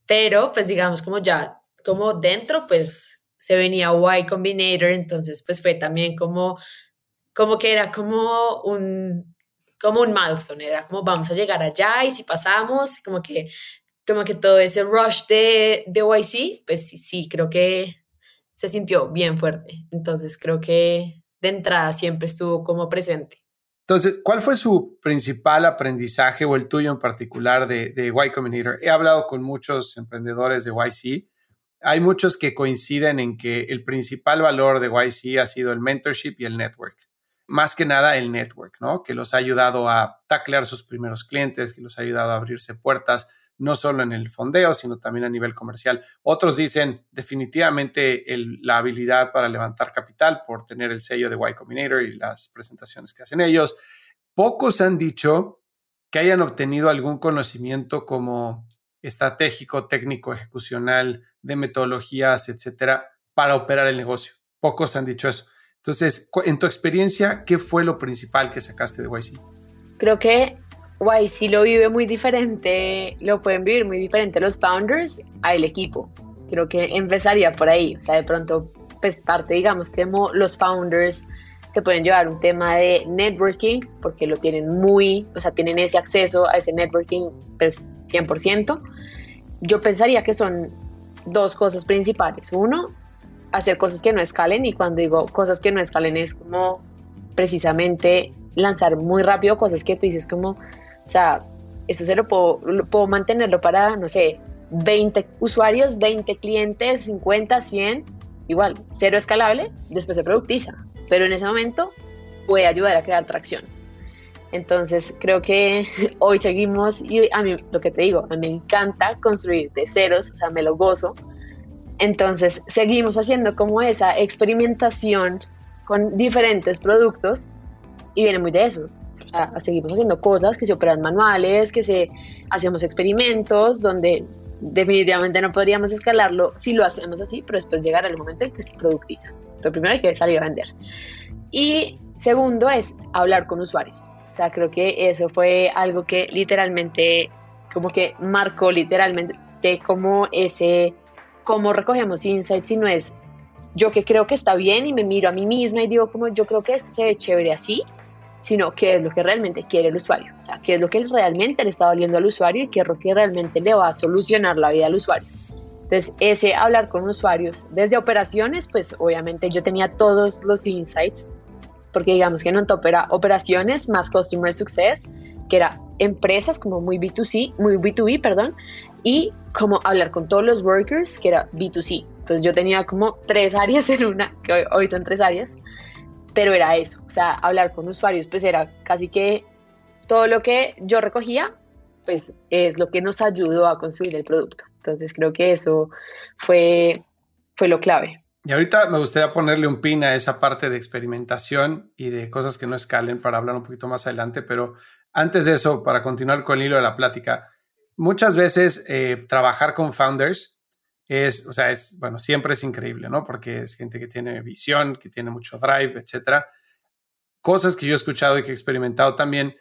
pero pues digamos como ya, como dentro, pues se venía Y Combinator, entonces pues fue también como, como que era como un, como un milestone, era como vamos a llegar allá y si pasamos, como que, como que todo ese rush de, de YC, pues sí, sí, creo que se sintió bien fuerte. Entonces creo que de entrada siempre estuvo como presente. Entonces, ¿cuál fue su principal aprendizaje o el tuyo en particular de, de Y Combinator? He hablado con muchos emprendedores de YC. Hay muchos que coinciden en que el principal valor de YC ha sido el mentorship y el network. Más que nada el network, ¿no? Que los ha ayudado a taclear sus primeros clientes, que los ha ayudado a abrirse puertas, no solo en el fondeo, sino también a nivel comercial. Otros dicen definitivamente la habilidad para levantar capital por tener el sello de Y Combinator y las presentaciones que hacen ellos. Pocos han dicho que hayan obtenido algún conocimiento como estratégico, técnico, ejecucional, de metodologías, etcétera, para operar el negocio. Pocos han dicho eso. Entonces, en tu experiencia, ¿qué fue lo principal que sacaste de YC? Creo que si lo vive muy diferente, lo pueden vivir muy diferente los founders al equipo. Creo que empezaría por ahí. O sea, de pronto, pues parte, digamos, que los founders te pueden llevar un tema de networking, porque lo tienen muy, o sea, tienen ese acceso a ese networking, pues 100%. Yo pensaría que son dos cosas principales. Uno, hacer cosas que no escalen y cuando digo cosas que no escalen es como precisamente lanzar muy rápido cosas que tú dices como, o sea, eso se lo puedo, puedo mantenerlo para, no sé, 20 usuarios, 20 clientes, 50, 100, igual, cero escalable, después se productiza, pero en ese momento puede ayudar a crear tracción. Entonces creo que [laughs] hoy seguimos y a mí lo que te digo, a mí me encanta construir de ceros, o sea, me lo gozo. Entonces seguimos haciendo como esa experimentación con diferentes productos y viene muy de eso. O sea, seguimos haciendo cosas que se operan manuales, que se hacemos experimentos donde definitivamente no podríamos escalarlo si lo hacemos así, pero después llegará el momento en que se productiza. Lo primero hay que salir a vender. Y segundo es hablar con usuarios. O sea, creo que eso fue algo que literalmente, como que marcó literalmente como ese, cómo recogemos insights y no es yo que creo que está bien y me miro a mí misma y digo como yo creo que se ve chévere así, sino qué es lo que realmente quiere el usuario, o sea, qué es lo que realmente le está doliendo al usuario y qué es lo que realmente le va a solucionar la vida al usuario. Entonces, ese hablar con usuarios desde operaciones, pues obviamente yo tenía todos los insights porque digamos que en top era operaciones más customer success, que era empresas como muy B2C, muy B2B, perdón, y como hablar con todos los workers, que era B2C. Entonces yo tenía como tres áreas en una, que hoy, son tres áreas, pero era eso, o sea, hablar con usuarios, pues era casi que todo lo que yo recogía, pues es lo que nos ayudó a construir el producto. Entonces creo que eso fue, fue lo clave. Y ahorita me gustaría ponerle un pin a esa parte de experimentación y de cosas que no escalen para hablar un poquito más adelante, pero antes de eso, para continuar con el hilo de la plática, muchas veces eh, trabajar con founders es, o sea, es, bueno, siempre es increíble, ¿no? Porque es gente que tiene visión, que tiene mucho drive, etcétera. Cosas que yo he escuchado y que he experimentado también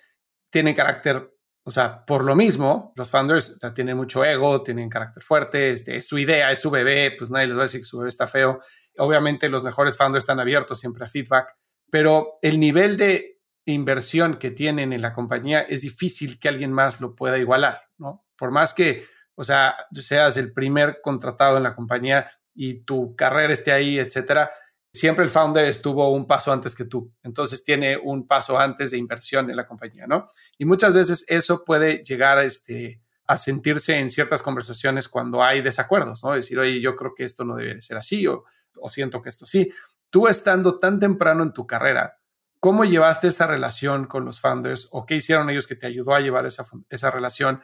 tienen carácter o sea, por lo mismo, los founders tienen mucho ego, tienen carácter fuerte, este, es su idea, es su bebé, pues nadie les va a decir que su bebé está feo. Obviamente los mejores founders están abiertos siempre a feedback, pero el nivel de inversión que tienen en la compañía es difícil que alguien más lo pueda igualar, ¿no? Por más que, o sea, seas el primer contratado en la compañía y tu carrera esté ahí, etcétera, siempre el founder estuvo un paso antes que tú, entonces tiene un paso antes de inversión en la compañía, ¿no? Y muchas veces eso puede llegar a, este, a sentirse en ciertas conversaciones cuando hay desacuerdos, ¿no? Decir, oye, yo creo que esto no debe ser así o, o siento que esto sí. Tú estando tan temprano en tu carrera, ¿cómo llevaste esa relación con los founders o qué hicieron ellos que te ayudó a llevar esa, esa relación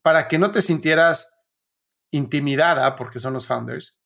para que no te sintieras intimidada porque son los founders,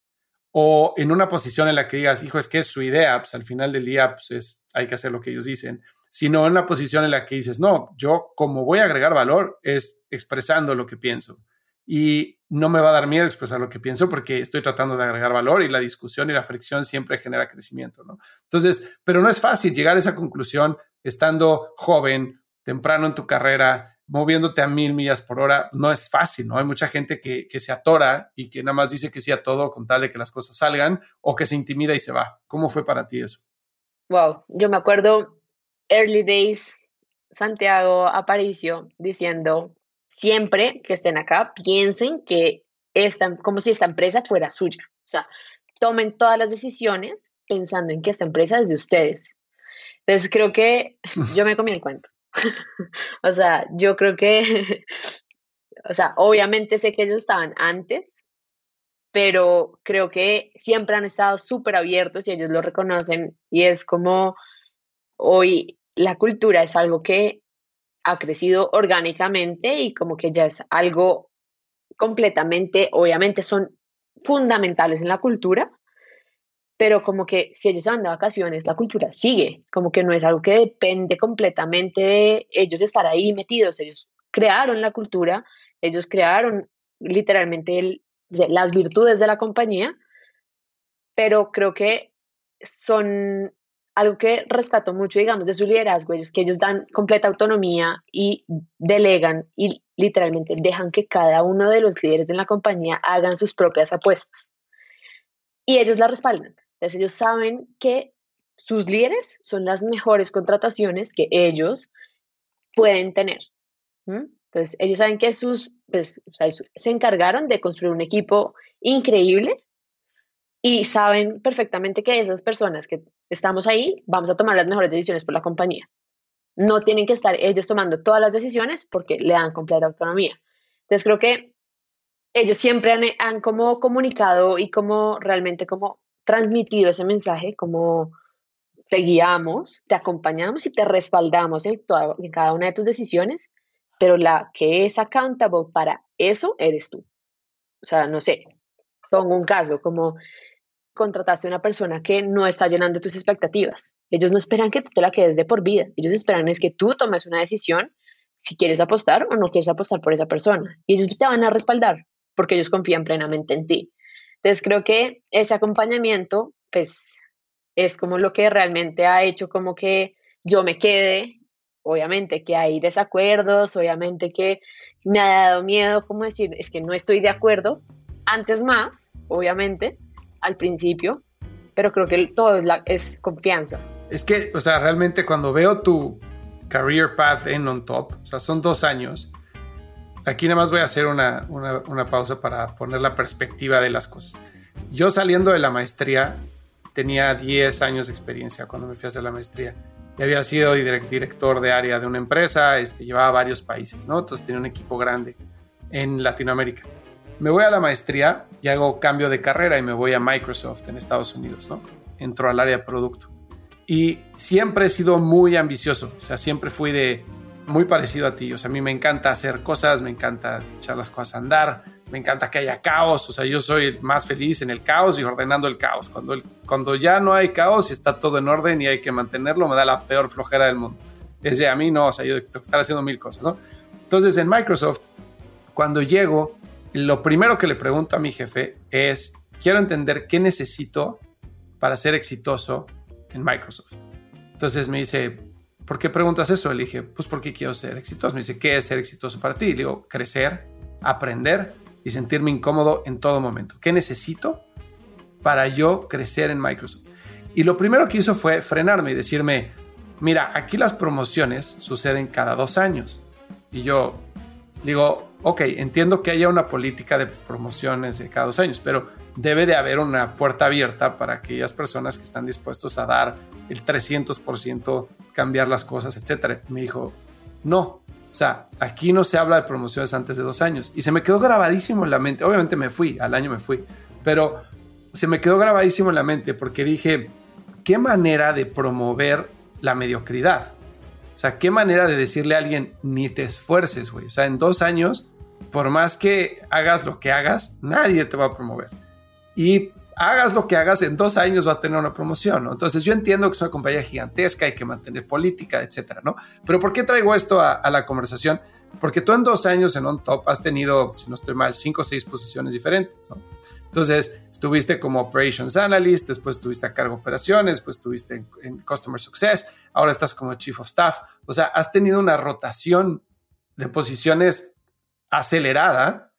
o en una posición en la que digas, hijo, es que es su idea, pues al final del día pues es, hay que hacer lo que ellos dicen, sino en una posición en la que dices, no, yo como voy a agregar valor es expresando lo que pienso y no me va a dar miedo expresar lo que pienso porque estoy tratando de agregar valor y la discusión y la fricción siempre genera crecimiento, ¿no? Entonces, pero no es fácil llegar a esa conclusión estando joven, temprano en tu carrera, moviéndote a mil millas por hora no es fácil, ¿no? Hay mucha gente que, se atora y que nada más dice que sí a todo con tal de que las cosas salgan o que se intimida y se va. ¿Cómo fue para ti eso? Wow, yo me acuerdo early days, Santiago Aparicio diciendo, siempre que estén acá, piensen que están como si esta empresa fuera suya. O sea, tomen todas las decisiones pensando en que esta empresa es de ustedes. Entonces creo que [laughs] yo me comí el cuento. [laughs] o sea, yo creo que, o sea, obviamente sé que ellos estaban antes, pero creo que siempre han estado súper abiertos y ellos lo reconocen y es como hoy la cultura es algo que ha crecido orgánicamente y como que ya es algo completamente, obviamente son fundamentales en la cultura, pero como que si ellos van de vacaciones, la cultura sigue, como que no es algo que depende completamente de ellos estar ahí metidos, ellos crearon la cultura, ellos crearon literalmente las virtudes de la compañía, pero creo que son algo que rescato mucho, digamos, de su liderazgo, ellos que ellos dan completa autonomía y delegan y literalmente dejan que cada uno de los líderes de la compañía hagan sus propias apuestas. Y ellos la respaldan. Entonces ellos saben que sus líderes son las mejores contrataciones que ellos pueden tener. Entonces, ellos saben que sus, pues, se encargaron de construir un equipo increíble y saben perfectamente que esas personas que estamos ahí vamos a tomar las mejores decisiones por la compañía. No tienen que estar ellos tomando todas las decisiones porque le dan completa autonomía. Entonces, creo que ellos siempre han, han como comunicado y como realmente como transmitido ese mensaje, como te guiamos, te acompañamos y te respaldamos en, en cada una de tus decisiones, pero la que es accountable para eso eres tú. O sea, no sé, pongo un caso, como contrataste a una persona que no está llenando tus expectativas. Ellos no esperan que tú te la quedes de por vida. Ellos esperan es que tú tomes una decisión si quieres apostar o no quieres apostar por esa persona. Y ellos te van a respaldar porque ellos confían plenamente en ti. Entonces creo que ese acompañamiento, pues, es como lo que realmente ha hecho como que yo me quede. Obviamente que hay desacuerdos, obviamente que me ha dado miedo, como decir, es que no estoy de acuerdo. Antes más, obviamente, al principio, pero creo que todo es, la, es confianza. Es que, o sea, realmente cuando veo tu career path en On Top, o sea, son dos años. Aquí nada más voy a hacer una, una, una pausa para poner la perspectiva de las cosas. Yo saliendo de la maestría, tenía 10 años de experiencia cuando me fui a hacer la maestría. Y había sido director de área de una empresa, este, llevaba varios países, ¿no? Entonces tenía un equipo grande en Latinoamérica. Me voy a la maestría y hago cambio de carrera y me voy a Microsoft en Estados Unidos, ¿no? Entro al área de producto. Y siempre he sido muy ambicioso, o sea, siempre fui de muy parecido a ti, o sea, a mí me encanta hacer cosas, me encanta echar las cosas a andar, me encanta que haya caos, o sea, yo soy más feliz en el caos y ordenando el caos. Cuando, cuando ya no hay caos y está todo en orden y hay que mantenerlo, me da la peor flojera del mundo. Desde a mí no, o sea, yo tengo que estar haciendo mil cosas, ¿no? Entonces en Microsoft, cuando llego, lo primero que le pregunto a mi jefe es, quiero entender qué necesito para ser exitoso en Microsoft. Entonces me dice, ¿por qué preguntas eso? Le dije, pues porque quiero ser exitoso. Me dice, ¿qué es ser exitoso para ti? Le digo, crecer, aprender y sentirme incómodo en todo momento. ¿Qué necesito para yo crecer en Microsoft? Y lo primero que hizo fue frenarme y decirme, mira, aquí las promociones suceden cada dos años. Y yo digo, ok, entiendo que haya una política de promociones de cada dos años, pero debe de haber una puerta abierta para aquellas personas que están dispuestos a dar el 300%, cambiar las cosas, etc. Me dijo, no, o sea, aquí no se habla de promociones antes de dos años. Y se me quedó grabadísimo en la mente. Obviamente me fui, al año me fui, pero se me quedó grabadísimo en la mente porque dije, ¿qué manera de promover la mediocridad? O sea, qué manera de decirle a alguien, ni te esfuerces, güey. O sea, en dos años, por más que hagas lo que hagas, nadie te va a promover. Y hagas lo que hagas, en dos años va a tener una promoción. Entonces yo entiendo que es una compañía gigantesca, hay que mantener política, etcétera, ¿no? Pero ¿por qué traigo esto a, a la conversación? Porque tú en dos años en On Top has tenido, si no estoy mal, cinco o seis posiciones diferentes, ¿no? Entonces, estuviste como Operations Analyst, después estuviste a cargo de operaciones, después estuviste en, Customer Success, ahora estás como Chief of Staff. O sea, has tenido una rotación de posiciones acelerada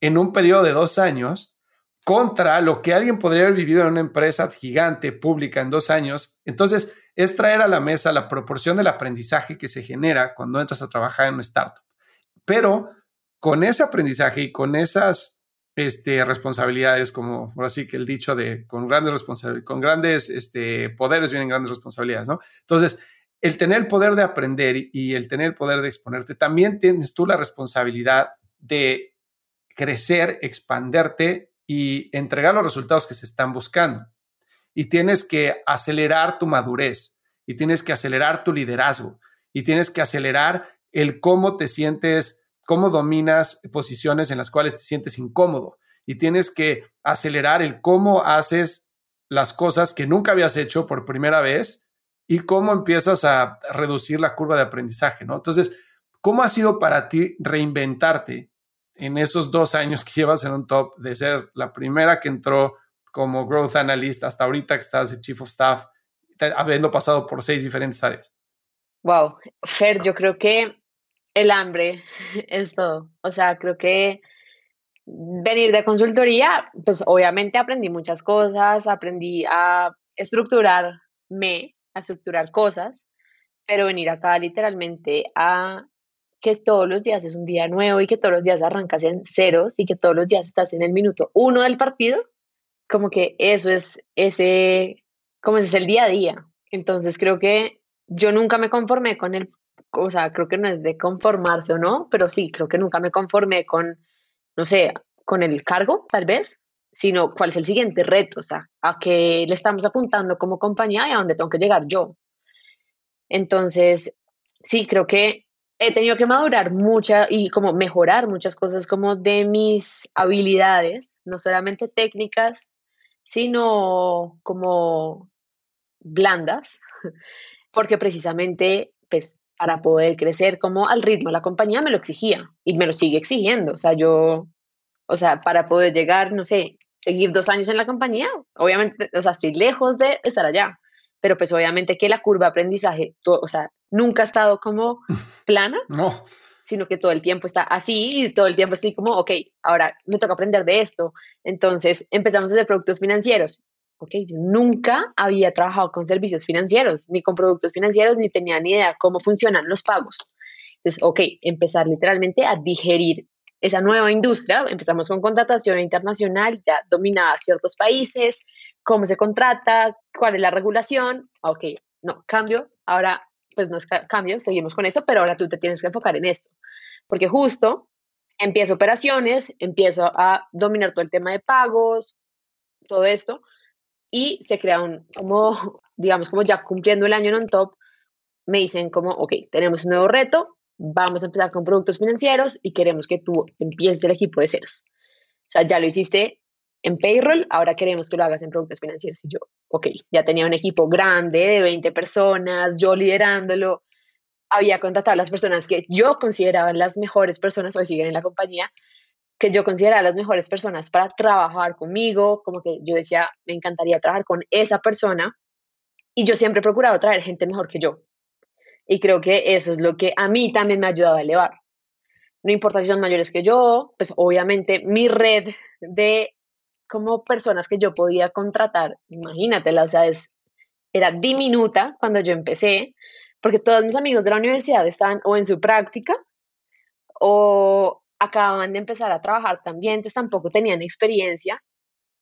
en un periodo de dos años contra lo que alguien podría haber vivido en una empresa gigante, pública, en dos años. Entonces, es traer a la mesa la proporción del aprendizaje que se genera cuando entras a trabajar en un startup. Pero con ese aprendizaje y con esas este, responsabilidades, como ahora sí que el dicho de con grandes responsabilidades, con grandes este, poderes vienen grandes responsabilidades, ¿no? Entonces, el tener el poder de aprender y el tener el poder de exponerte, también tienes tú la responsabilidad de crecer, expanderte y entregar los resultados que se están buscando. Y tienes que acelerar tu madurez y tienes que acelerar tu liderazgo y tienes que acelerar el cómo te sientes cómo dominas posiciones en las cuales te sientes incómodo y tienes que acelerar el cómo haces las cosas que nunca habías hecho por primera vez y cómo empiezas a reducir la curva de aprendizaje, ¿no? Entonces, ¿cómo ha sido para ti reinventarte en esos dos años que llevas en un top de ser la primera que entró como growth analyst hasta ahorita que estás de chief of staff, habiendo pasado por seis diferentes áreas? Wow, Fer, yo creo que el hambre [laughs] es todo. O sea, creo que venir de consultoría, pues obviamente aprendí muchas cosas, aprendí a estructurarme, a estructurar cosas, pero venir acá literalmente a que todos los días es un día nuevo y que todos los días arrancas en ceros y que todos los días estás en el minuto uno del partido, como que eso es ese, como ese es el día a día. Entonces creo que yo nunca me conformé con el, o sea, creo que no es de conformarse o no, pero sí, creo que nunca me conformé con, no sé, con el cargo, tal vez, sino cuál es el siguiente reto, o sea, a qué le estamos apuntando como compañía y a dónde tengo que llegar yo. Entonces, sí, creo que he tenido que madurar mucha y como mejorar muchas cosas como de mis habilidades, no solamente técnicas, sino como blandas, [laughs] porque precisamente, pues, para poder crecer como al ritmo la compañía me lo exigía y me lo sigue exigiendo. O sea, yo, o sea, para poder llegar, no sé, seguir dos años en la compañía, obviamente, o sea, estoy lejos de estar allá, pero pues obviamente que la curva de aprendizaje, o sea, nunca ha estado como [laughs] plana, no. sino que todo el tiempo está así y todo el tiempo estoy como, ok, ahora me toca aprender de esto. Entonces empezamos a hacer productos financieros. Ok, yo nunca había trabajado con servicios financieros, ni con productos financieros, ni tenía ni idea cómo funcionan los pagos. Entonces, ok, empezar literalmente a digerir esa nueva industria. Empezamos con contratación internacional, ya dominaba ciertos países, cómo se contrata, cuál es la regulación. Ok, no, cambio. Ahora, pues no es cambio, seguimos con eso, pero ahora tú te tienes que enfocar en esto. Porque justo empiezo operaciones, empiezo a dominar todo el tema de pagos, todo esto, y se crea un, como, digamos, como ya cumpliendo el año en on top, me dicen como, ok, tenemos un nuevo reto, vamos a empezar con productos financieros y queremos que tú empieces el equipo de ceros. O sea, ya lo hiciste en payroll, ahora queremos que lo hagas en productos financieros. Y yo, ok, ya tenía un equipo grande de 20 personas, yo liderándolo, había contratado a las personas que yo consideraba las mejores personas, hoy siguen en la compañía, que yo consideraba las mejores personas para trabajar conmigo, como que yo decía, me encantaría trabajar con esa persona. Y yo siempre he procurado traer gente mejor que yo. Y creo que eso es lo que a mí también me ha ayudado a elevar. No importa si son mayores que yo, pues obviamente mi red de como personas que yo podía contratar, imagínatela, o sea, es, era diminuta cuando yo empecé, porque todos mis amigos de la universidad estaban o en su práctica o acababan de empezar a trabajar también, entonces tampoco tenían experiencia,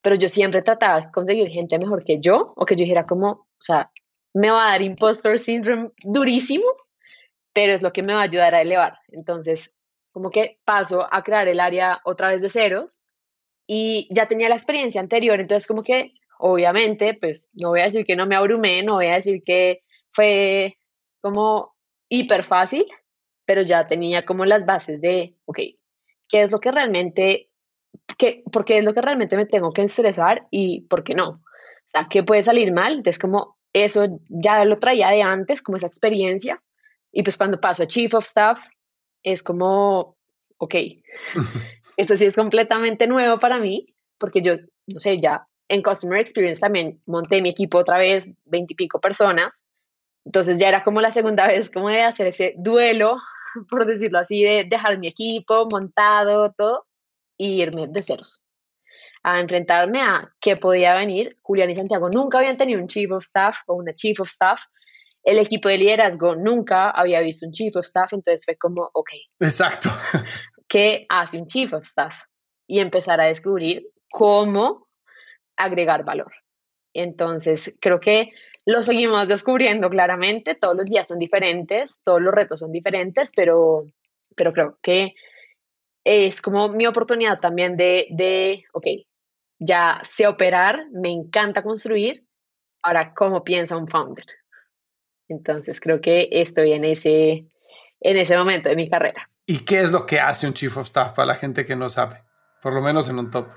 pero yo siempre trataba de conseguir gente mejor que yo, o que yo dijera como, o sea, me va a dar impostor syndrome durísimo, pero es lo que me va a ayudar a elevar. Entonces, como que paso a crear el área otra vez de ceros y ya tenía la experiencia anterior, entonces como que obviamente, pues no voy a decir que no me abrumé, no voy a decir que fue como hiper fácil, pero ya tenía como las bases de, ok, ¿qué es lo que realmente, qué, por qué es lo que realmente me tengo que estresar y por qué no? O sea, ¿qué puede salir mal? Entonces como eso ya lo traía de antes, como esa experiencia. Y pues cuando paso a Chief of Staff, es como, ok, [laughs] esto sí es completamente nuevo para mí, porque yo, no sé, ya en Customer Experience también monté mi equipo otra vez, veintipico personas. Entonces ya era como la segunda vez como de hacer ese duelo, [laughs] por decirlo así, de dejar mi equipo montado, todo, y irme de ceros a enfrentarme a qué podía venir. Julián y Santiago nunca habían tenido un chief of staff o una chief of staff. El equipo de liderazgo nunca había visto un chief of staff, entonces fue como, ok. Exacto. [laughs] ¿Qué hace un chief of staff? Y empezar a descubrir cómo agregar valor. Entonces, creo que lo seguimos descubriendo claramente, todos los días son diferentes, todos los retos son diferentes, pero, pero creo que es como mi oportunidad también de, de, ok, ya sé operar, me encanta construir. Ahora, ¿cómo piensa un founder? Entonces, creo que estoy en ese, en ese momento de mi carrera. ¿Y qué es lo que hace un Chief of Staff para la gente que no sabe? Por lo menos en un top.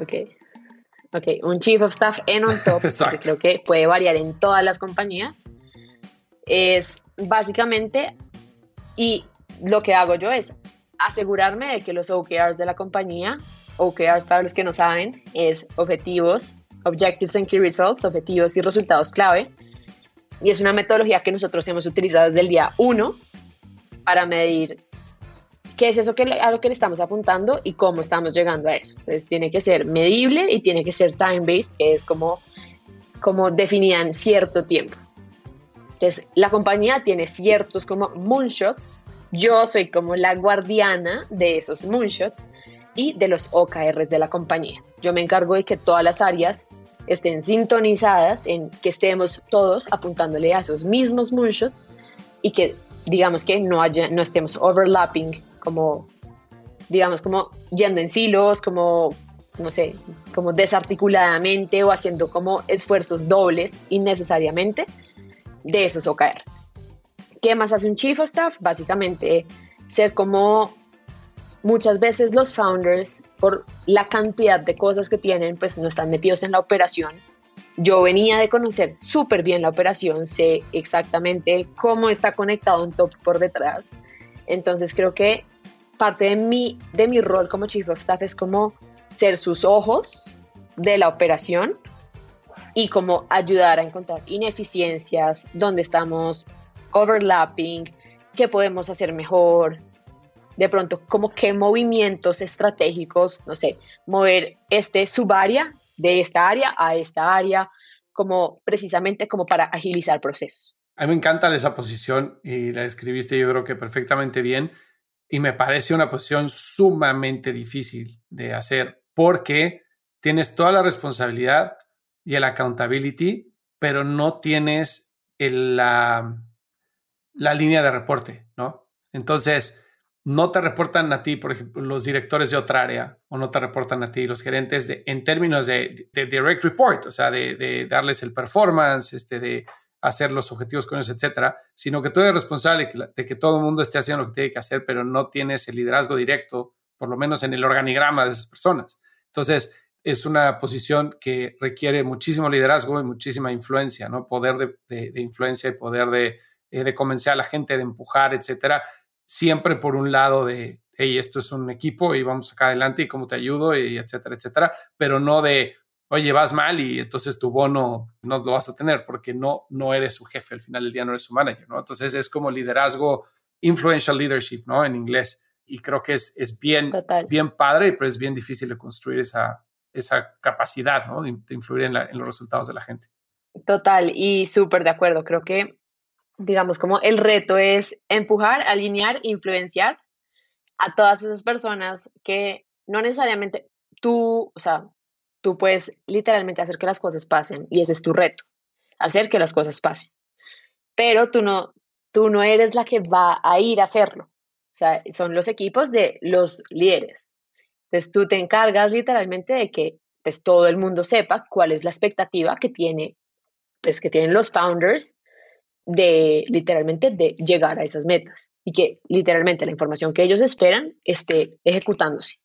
Ok. Ok, un Chief of Staff en un top, creo que puede variar en todas las compañías, es básicamente, y lo que hago yo es asegurarme de que los OKRs de la compañía OKRs para los que no saben, es objetivos, Objectives and Key Results, objetivos y resultados clave. Y es una metodología que nosotros hemos utilizado desde el día 1 para medir qué es eso que, a lo que le estamos apuntando y cómo estamos llegando a eso. Entonces tiene que ser medible y tiene que ser time-based, que es como, como definida en cierto tiempo. Entonces la compañía tiene ciertos como moonshots yo soy como la guardiana de esos moonshots y de los OKRs de la compañía. Yo me encargo de que todas las áreas estén sintonizadas, en que estemos todos apuntándole a esos mismos moonshots y que digamos que no, haya, no estemos overlapping, como digamos como yendo en silos, como no sé, como desarticuladamente o haciendo como esfuerzos dobles innecesariamente de esos OKRs. ¿Qué más hace un Chief of Staff? Básicamente ser como muchas veces los founders, por la cantidad de cosas que tienen, pues no están metidos en la operación. Yo venía de conocer súper bien la operación, sé exactamente cómo está conectado un top por detrás. Entonces creo que parte de mi, de mi rol como Chief of Staff es como ser sus ojos de la operación y como ayudar a encontrar ineficiencias, dónde estamos overlapping, qué podemos hacer mejor, de pronto como qué movimientos estratégicos, no sé, mover este subárea de esta área a esta área, como precisamente como para agilizar procesos. A mí me encanta esa posición y la escribiste yo creo que perfectamente bien y me parece una posición sumamente difícil de hacer porque tienes toda la responsabilidad y el accountability, pero no tienes la, la línea de reporte, ¿no? Entonces, no te reportan a ti, por ejemplo, los directores de otra área, o no te reportan a ti los gerentes de, en términos de, direct report, o sea, de, darles el performance, este, de hacer los objetivos con ellos, etcétera, sino que tú eres responsable de que todo el mundo esté haciendo lo que tiene que hacer, pero no tienes el liderazgo directo, por lo menos en el organigrama de esas personas. Entonces, es una posición que requiere muchísimo liderazgo y muchísima influencia, ¿no? Poder de, influencia y poder de, eh, de, convencer a la gente, de empujar, etcétera. Siempre por un lado de, hey, esto es un equipo y vamos acá adelante y cómo te ayudo, y etcétera, etcétera, pero no de, oye, vas mal y entonces tu bono no lo vas a tener porque no, no eres su jefe, al final del día no eres su manager, ¿no? Entonces es como liderazgo, influential leadership, ¿no? En inglés. Y creo que es, es bien, bien padre, pero es bien difícil de construir esa, esa capacidad ¿no? de, influir en, los resultados de la gente. Total, y súper de acuerdo. Creo que, digamos, como el reto es empujar, alinear, influenciar a todas esas personas que no necesariamente tú, o sea, tú puedes literalmente hacer que las cosas pasen y ese es tu reto, hacer que las cosas pasen. Pero tú no, tú no eres la que va a ir a hacerlo. O sea, son los equipos de los líderes. Entonces tú te encargas literalmente de que pues, todo el mundo sepa cuál es la expectativa que tiene, pues que tienen los founders de literalmente de llegar a esas metas y que literalmente la información que ellos esperan esté ejecutándose.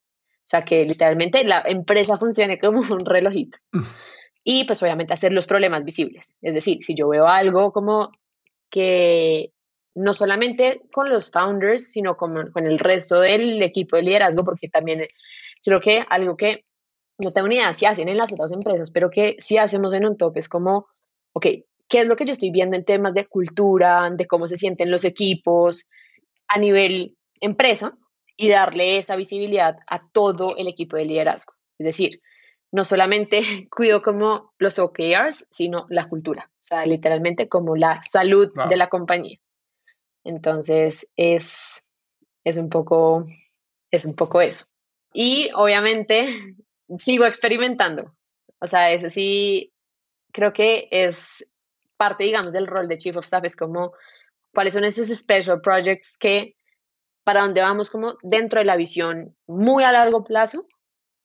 O sea, que literalmente la empresa funcione como un relojito. [laughs] y pues obviamente hacer los problemas visibles. Es decir, si yo veo algo como que no solamente con los founders, sino con, con el resto del equipo de liderazgo, porque también eh, creo que algo que no tengo ni idea si hacen en las otras empresas, pero que sí hacemos en un top es como, ok, ¿qué es lo que yo estoy viendo en temas de cultura, de cómo se sienten los equipos a nivel empresa y darle esa visibilidad a todo el equipo de liderazgo? Es decir, no solamente [laughs] cuido como los OKRs, sino la cultura, o sea, literalmente como la salud de la compañía. Entonces es, es, un poco, es un poco eso. Y obviamente [laughs] sigo experimentando. O sea, eso sí, creo que es parte, digamos, del rol de Chief of Staff, es como cuáles son esos special projects que para dónde vamos como dentro de la visión muy a largo plazo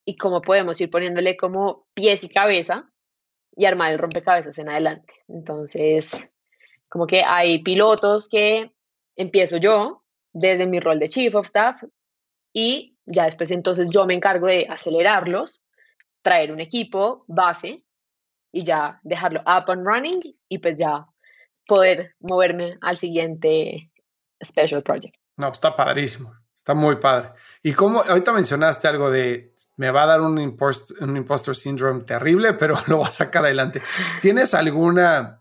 y cómo podemos ir poniéndole como pies y cabeza y armar el rompecabezas en adelante. Entonces, como que hay pilotos que empiezo yo desde mi rol de Chief of Staff y ya después entonces yo me encargo de acelerarlos, traer un equipo base y ya dejarlo up and running y pues ya poder moverme al siguiente special project. No, pues está padrísimo, está muy padre. Y como ahorita mencionaste algo de me va a dar un, un impostor syndrome terrible, [laughs] pero lo va a sacar adelante. ¿Tienes alguna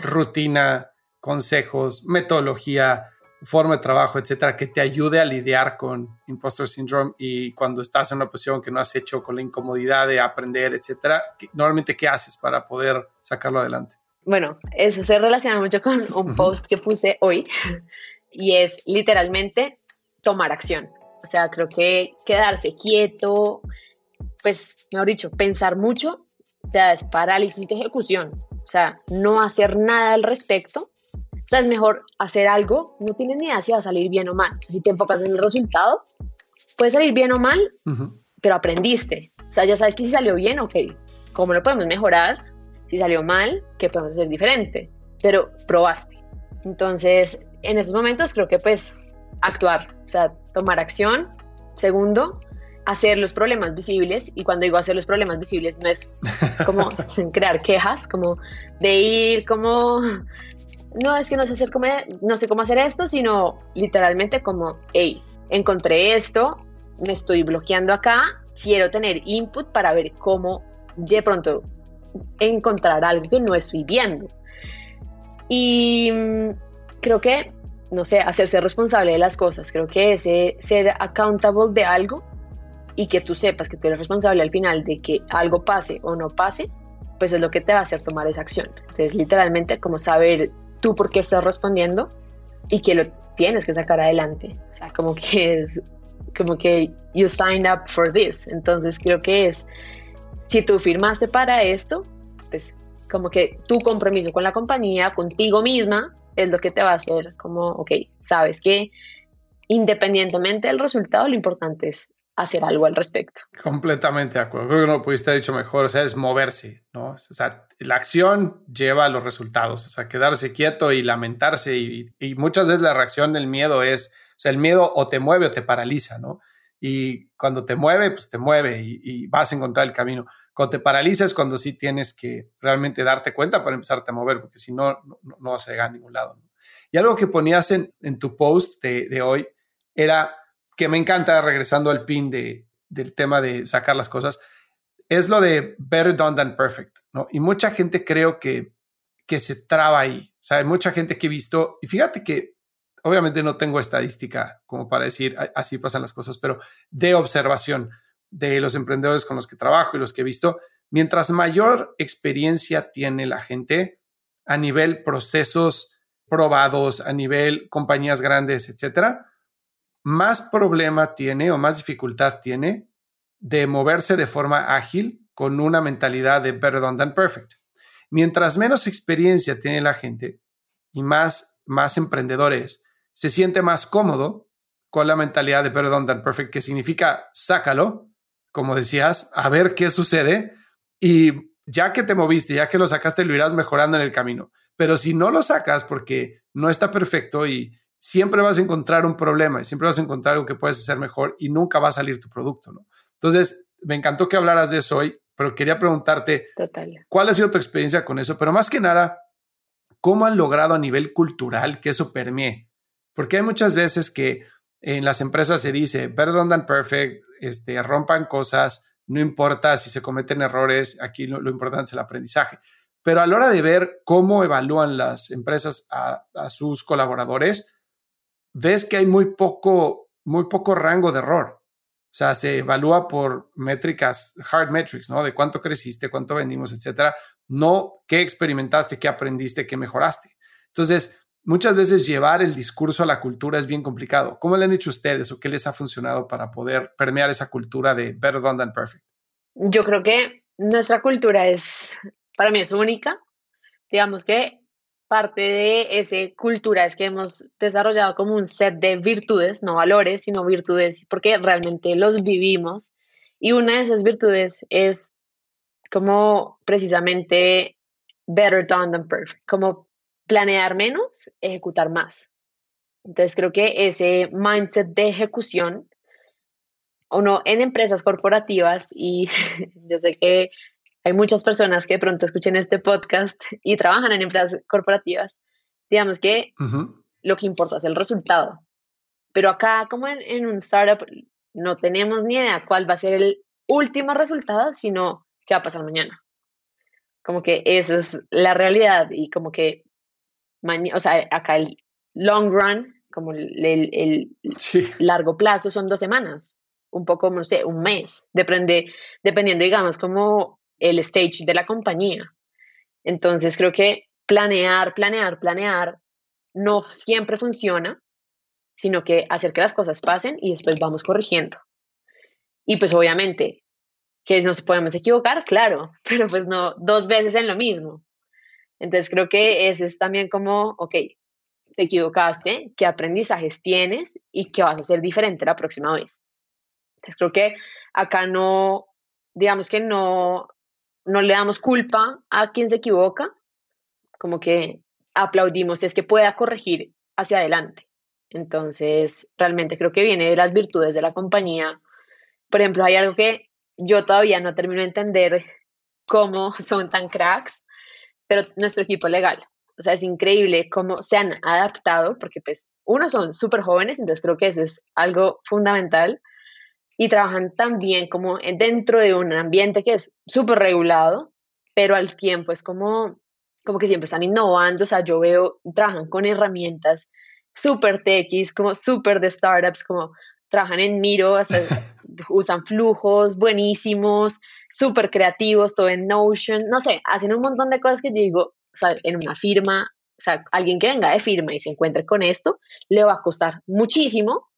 rutina consejos, metodología, forma de trabajo, etcétera, que te ayude a lidiar con impostor syndrome y cuando estás en una posición que no has hecho con la incomodidad de aprender, etcétera, normalmente qué haces para poder sacarlo adelante? Bueno, eso se relaciona mucho con un post que puse hoy y es literalmente tomar acción. O sea, creo que quedarse quieto, pues, mejor dicho, pensar mucho, o sea, es parálisis de ejecución. O sea, no hacer nada al respecto. O sea, es mejor hacer algo, no tienes ni idea si va a salir bien o mal. O sea, si te enfocas en el resultado, puede salir bien o mal, pero aprendiste. O sea, ya sabes que si salió bien, ok, ¿cómo lo podemos mejorar? Si salió mal, ¿qué podemos hacer diferente? Pero probaste. Entonces, en esos momentos creo que pues actuar, o sea, tomar acción. Segundo, hacer los problemas visibles. Y cuando digo hacer los problemas visibles, no es como [laughs] [laughs] crear quejas, como de ir como, no, es que no sé, hacer cómo, no sé cómo hacer esto, sino literalmente como, hey, encontré esto, me estoy bloqueando acá, quiero tener input para ver cómo de pronto encontrar algo que no estoy viendo. Y mm, creo que, no sé, hacerse responsable de las cosas, creo que ese ser accountable de algo y que tú sepas que tú eres responsable al final de que algo pase o no pase, pues es lo que te va a hacer tomar esa acción. Entonces, literalmente, como saber tú por qué estás respondiendo y que lo tienes que sacar adelante. O sea, como que es como que you sign up for this. Entonces, creo que es, si tú firmaste para esto, pues como que tu compromiso con la compañía, contigo misma, es lo que te va a hacer como, ok, sabes que independientemente del resultado, lo importante es hacer algo al respecto. Completamente de acuerdo. Creo que no pudiste haber dicho mejor. O sea, es moverse, ¿no? O sea, la acción lleva a los resultados. O sea, quedarse quieto y lamentarse. Y, muchas veces la reacción del miedo es, o sea, el miedo o te mueve o te paraliza, ¿no? Y cuando te mueve, pues te mueve y vas a encontrar el camino. Cuando te paraliza es cuando sí tienes que realmente darte cuenta para empezarte a mover, porque si no, no, no vas a llegar a ningún lado. Y algo que ponías en, tu post de, de hoy era que me encanta, regresando al pin de, del tema de sacar las cosas, es lo de better done than perfect, ¿no? Y mucha gente creo que, que se traba ahí. O sea, hay mucha gente que he visto, y fíjate que obviamente no tengo estadística como para decir así pasan las cosas, pero de observación de los emprendedores con los que trabajo y los que he visto, mientras mayor experiencia tiene la gente a nivel procesos probados, a nivel compañías grandes, etcétera, más problema tiene o más dificultad tiene de moverse de forma ágil con una mentalidad de better done than perfect. Mientras menos experiencia tiene la gente y más, más emprendedores, se siente más cómodo con la mentalidad de better done perfect, que significa sácalo, como decías, a ver qué sucede y ya que te moviste, ya que lo sacaste, lo irás mejorando en el camino. Pero si no lo sacas porque no está perfecto y siempre vas a encontrar un problema y siempre vas a encontrar algo que puedes hacer mejor y nunca va a salir tu producto, ¿no? Entonces, me encantó que hablaras de eso hoy, pero quería preguntarte, ¿cuál ha sido tu experiencia con eso? Pero más que nada, ¿cómo han logrado a nivel cultural que eso permee? Porque hay muchas veces que en las empresas se dice, perdón, than perfect, este, rompan cosas, no importa si se cometen errores, aquí lo, importante es el aprendizaje. Pero a la hora de ver cómo evalúan las empresas a, a sus colaboradores, ves que hay muy poco, muy poco rango de error. O sea, se evalúa por métricas, hard metrics, ¿no? De cuánto creciste, cuánto vendimos, etcétera. No qué experimentaste, qué aprendiste, qué mejoraste. Entonces, muchas veces llevar el discurso a la cultura es bien complicado. ¿Cómo le han hecho ustedes o qué les ha funcionado para poder permear esa cultura de better done than perfect? Yo creo que nuestra cultura es, para mí es única. Digamos que parte de esa cultura es que hemos desarrollado como un set de virtudes, no valores, sino virtudes, porque realmente los vivimos. Y una de esas virtudes es como precisamente better done than perfect, como planear menos, ejecutar más. Entonces creo que ese mindset de ejecución, uno en empresas corporativas, y [laughs] yo sé que hay muchas personas que de pronto escuchen este podcast y trabajan en empresas corporativas, digamos que lo que importa es el resultado. Pero acá, como en, un startup, no tenemos ni idea cuál va a ser el último resultado, sino qué va a pasar mañana. Como que esa es la realidad y como que, o sea, acá el long run, como el, el, largo plazo son dos semanas, un poco, no sé, un mes, depende, dependiendo, digamos, como el stage de la compañía. Entonces creo que planear, planear, planear no siempre funciona sino que hacer que las cosas pasen y después vamos corrigiendo. Y pues obviamente que nos podemos equivocar, claro, [laughs] pero pues no dos veces en lo mismo. Entonces creo que ese es también como, ok, te equivocaste, qué aprendizajes tienes y qué vas a hacer diferente la próxima vez. Entonces creo que acá no, digamos que no, no le damos culpa a quien se equivoca, como que aplaudimos es que pueda corregir hacia adelante. Entonces, realmente creo que viene de las virtudes de la compañía. Por ejemplo, hay algo que yo todavía no termino de entender cómo [laughs] son tan cracks, pero nuestro equipo legal. O sea, es increíble cómo se han adaptado, porque pues uno son súper jóvenes, entonces creo que eso es algo fundamental, y trabajan también como dentro de un ambiente que es súper regulado, pero al tiempo es como, como que siempre están innovando, o sea, yo veo, trabajan con herramientas súper techis, como súper de startups, como trabajan en Miro, [laughs] usan flujos buenísimos, súper creativos, todo en Notion, no sé, hacen un montón de cosas que yo digo, o sea, en una firma, o sea, alguien que venga de firma y se encuentre con esto, le va a costar muchísimo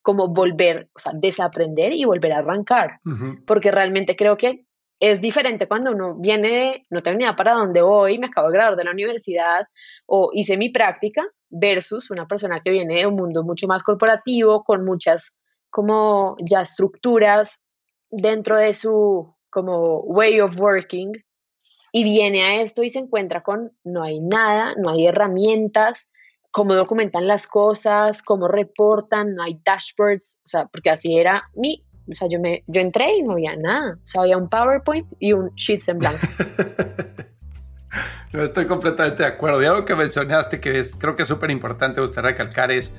como volver, o sea, desaprender y volver a arrancar, porque realmente creo que es diferente cuando uno viene, no tengo ni idea para dónde voy, me acabo de graduar de la universidad o hice mi práctica, versus una persona que viene de un mundo mucho más corporativo, con muchas como ya estructuras dentro de su como way of working y viene a esto y se encuentra con no hay nada, no hay herramientas, cómo documentan las cosas, cómo reportan, no hay dashboards, o sea, porque así era mi, o sea, yo, me, yo entré y no había nada, o sea, había un PowerPoint y un Sheets en blanco. [laughs] no estoy completamente de acuerdo. Y algo que mencionaste que es, creo que es súper importante usted recalcar es,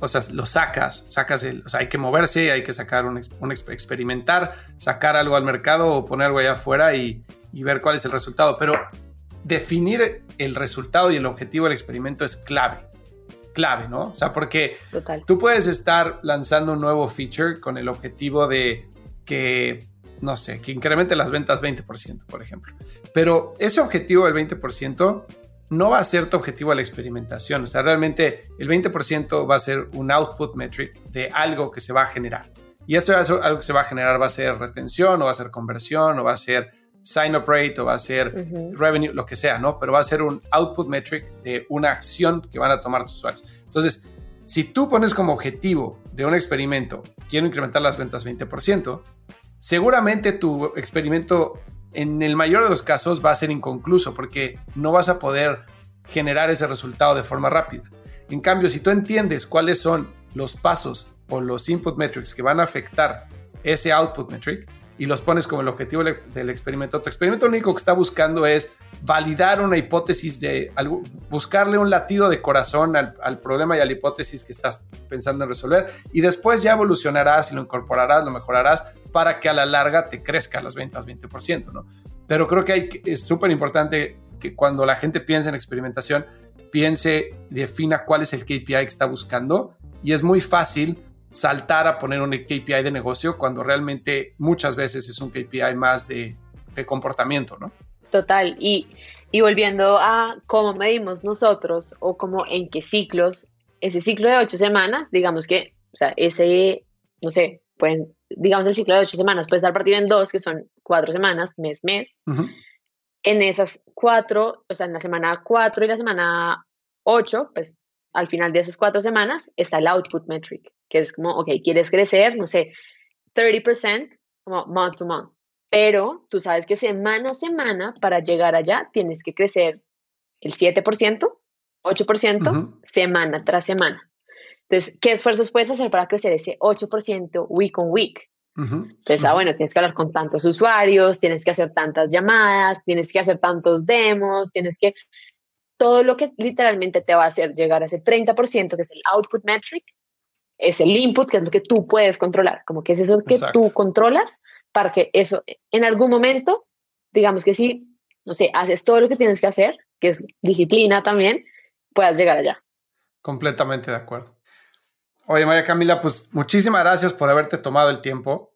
o sea, lo sacas, sacas el, o sea, hay que moverse, hay que sacar un, un experimentar, sacar algo al mercado o poner algo allá afuera y, y ver cuál es el resultado. Pero definir el resultado y el objetivo del experimento es clave. Clave, ¿no? O sea, porque tú puedes estar lanzando un nuevo feature con el objetivo de que, no sé, que incremente las ventas 20%, por ejemplo. Pero ese objetivo del 20% no va a ser tu objetivo la experimentación. O sea, realmente el 20% va a ser un output metric de algo que se va a generar. Y esto es algo que se va a generar, va a ser retención o va a ser conversión o va a ser sign up rate o va a ser revenue, lo que sea, ¿no? Pero va a ser un output metric de una acción que van a tomar tus usuarios. Entonces, si tú pones como objetivo de un experimento, quiero incrementar las ventas 20%, seguramente tu experimento en el mayor de los casos va a ser inconcluso porque no vas a poder generar ese resultado de forma rápida. En cambio, si tú entiendes cuáles son los pasos o los input metrics que van a afectar ese output metric, y los pones como el objetivo del experimento. Tu experimento lo único que está buscando es validar una hipótesis de buscarle un latido de corazón al, problema y a la hipótesis que estás pensando en resolver y después ya evolucionarás y lo incorporarás, lo mejorarás para que a la larga te crezcan las ventas 20%, ¿no? Pero creo que es súper importante que cuando la gente piense en experimentación, piense, defina cuál es el KPI que está buscando y es muy fácil saltar a poner un KPI de negocio cuando realmente muchas veces es un KPI más de, comportamiento, ¿no? Total. Y, y volviendo a cómo medimos nosotros o cómo en qué ciclos, ese ciclo de ocho semanas, digamos que, o sea, ese, no sé, pueden, digamos el ciclo de ocho semanas puede estar partido en dos, que son cuatro semanas, mes, mes. En esas cuatro, o sea, en la semana cuatro y la semana ocho, pues al final de esas cuatro semanas está el output metric, que es como, ok, quieres crecer, no sé, 30% como month to month, pero tú sabes que semana a semana para llegar allá tienes que crecer el 7%, 8% semana tras semana. Entonces, ¿qué esfuerzos puedes hacer para crecer ese 8% week on week? Entonces, ah, bueno, tienes que hablar con tantos usuarios, tienes que hacer tantas llamadas, tienes que hacer tantos demos, tienes que... Todo lo que literalmente te va a hacer llegar a ese 30%, que es el output metric, es el input, que es lo que tú puedes controlar, como que es eso que tú controlas para que eso en algún momento, digamos que si, no sé, haces todo lo que tienes que hacer, que es disciplina también, puedas llegar allá. Completamente de acuerdo. Oye, María Camila, pues muchísimas gracias por haberte tomado el tiempo.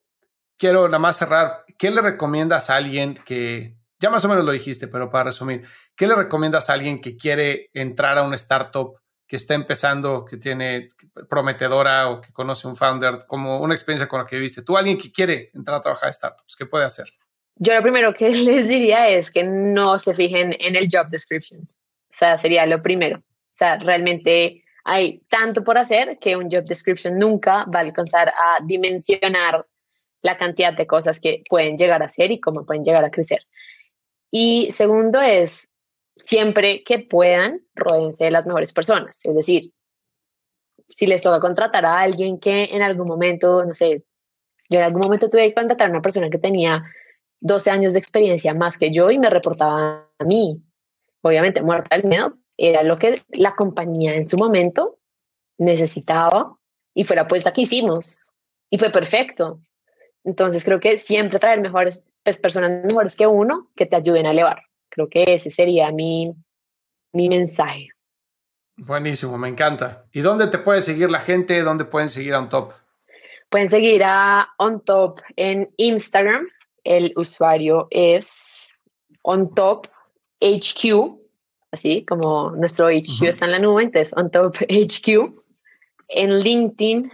Quiero nada más cerrar. ¿Qué le recomiendas a alguien que, ya más o menos lo dijiste, pero para resumir, ¿qué le recomiendas a alguien que quiere entrar a una startup que está empezando, que tiene prometedora o que conoce un founder, como una experiencia con la que viste? Tú, alguien que quiere entrar a trabajar en startups, ¿qué puede hacer? Yo lo primero que [laughs] les diría es que no se fijen en el job description. O sea, sería lo primero. O sea, realmente hay tanto por hacer que un job description nunca va a alcanzar a dimensionar la cantidad de cosas que pueden llegar a hacer y cómo pueden llegar a crecer. Y segundo es, siempre que puedan, rodense de las mejores personas. Es decir, si les toca contratar a alguien que en algún momento, no sé, yo en algún momento tuve que contratar a una persona que tenía 12 años de experiencia más que yo y me reportaba a mí. Obviamente, muerta del miedo, era lo que la compañía en su momento necesitaba y fue la apuesta que hicimos y fue perfecto. Entonces creo que siempre traer mejores pues, personas mejores que uno que te ayuden a elevar. Creo que ese sería mi, mi mensaje. Buenísimo, me encanta. ¿Y dónde te puede seguir la gente? ¿Dónde pueden seguir a OnTop? Pueden seguir a OnTop en Instagram. El usuario es OnTop HQ, así como nuestro HQ está en la nube, entonces OnTop HQ. En LinkedIn,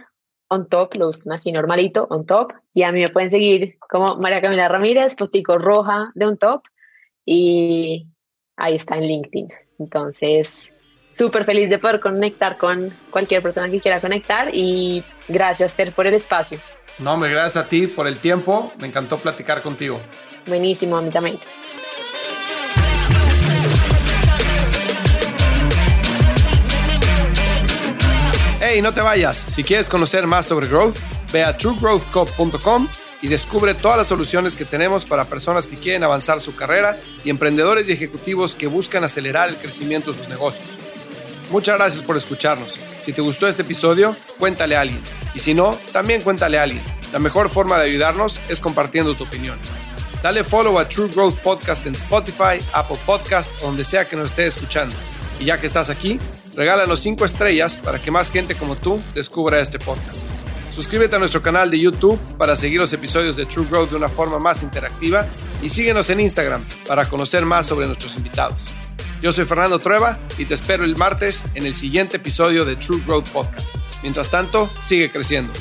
OnTop, lo buscan así normalito, OnTop. Y a mí me pueden seguir como María Camila Ramírez, postico roja de OnTop. Y ahí está en LinkedIn. Entonces, súper feliz de poder conectar con cualquier persona que quiera conectar y gracias, Fer, por el espacio. No, hombre, gracias a ti por el tiempo. Me encantó platicar contigo. Buenísimo, a mí también. Hey, no te vayas. Si quieres conocer más sobre growth, ve a truegrowthcop.com y descubre todas las soluciones que tenemos para personas que quieren avanzar su carrera y emprendedores y ejecutivos que buscan acelerar el crecimiento de sus negocios. Muchas gracias por escucharnos. Si te gustó este episodio, cuéntale a alguien. Y si no, también cuéntale a alguien. La mejor forma de ayudarnos es compartiendo tu opinión. Dale follow a True Growth Podcast en Spotify, Apple Podcast donde sea que nos estés escuchando. Y ya que estás aquí, regálanos 5 estrellas para que más gente como tú descubra este podcast. Suscríbete a nuestro canal de YouTube para seguir los episodios de True Growth de una forma más interactiva y síguenos en Instagram para conocer más sobre nuestros invitados. Yo soy Fernando Trueba y te espero el martes en el siguiente episodio de True Growth Podcast. Mientras tanto, sigue creciendo.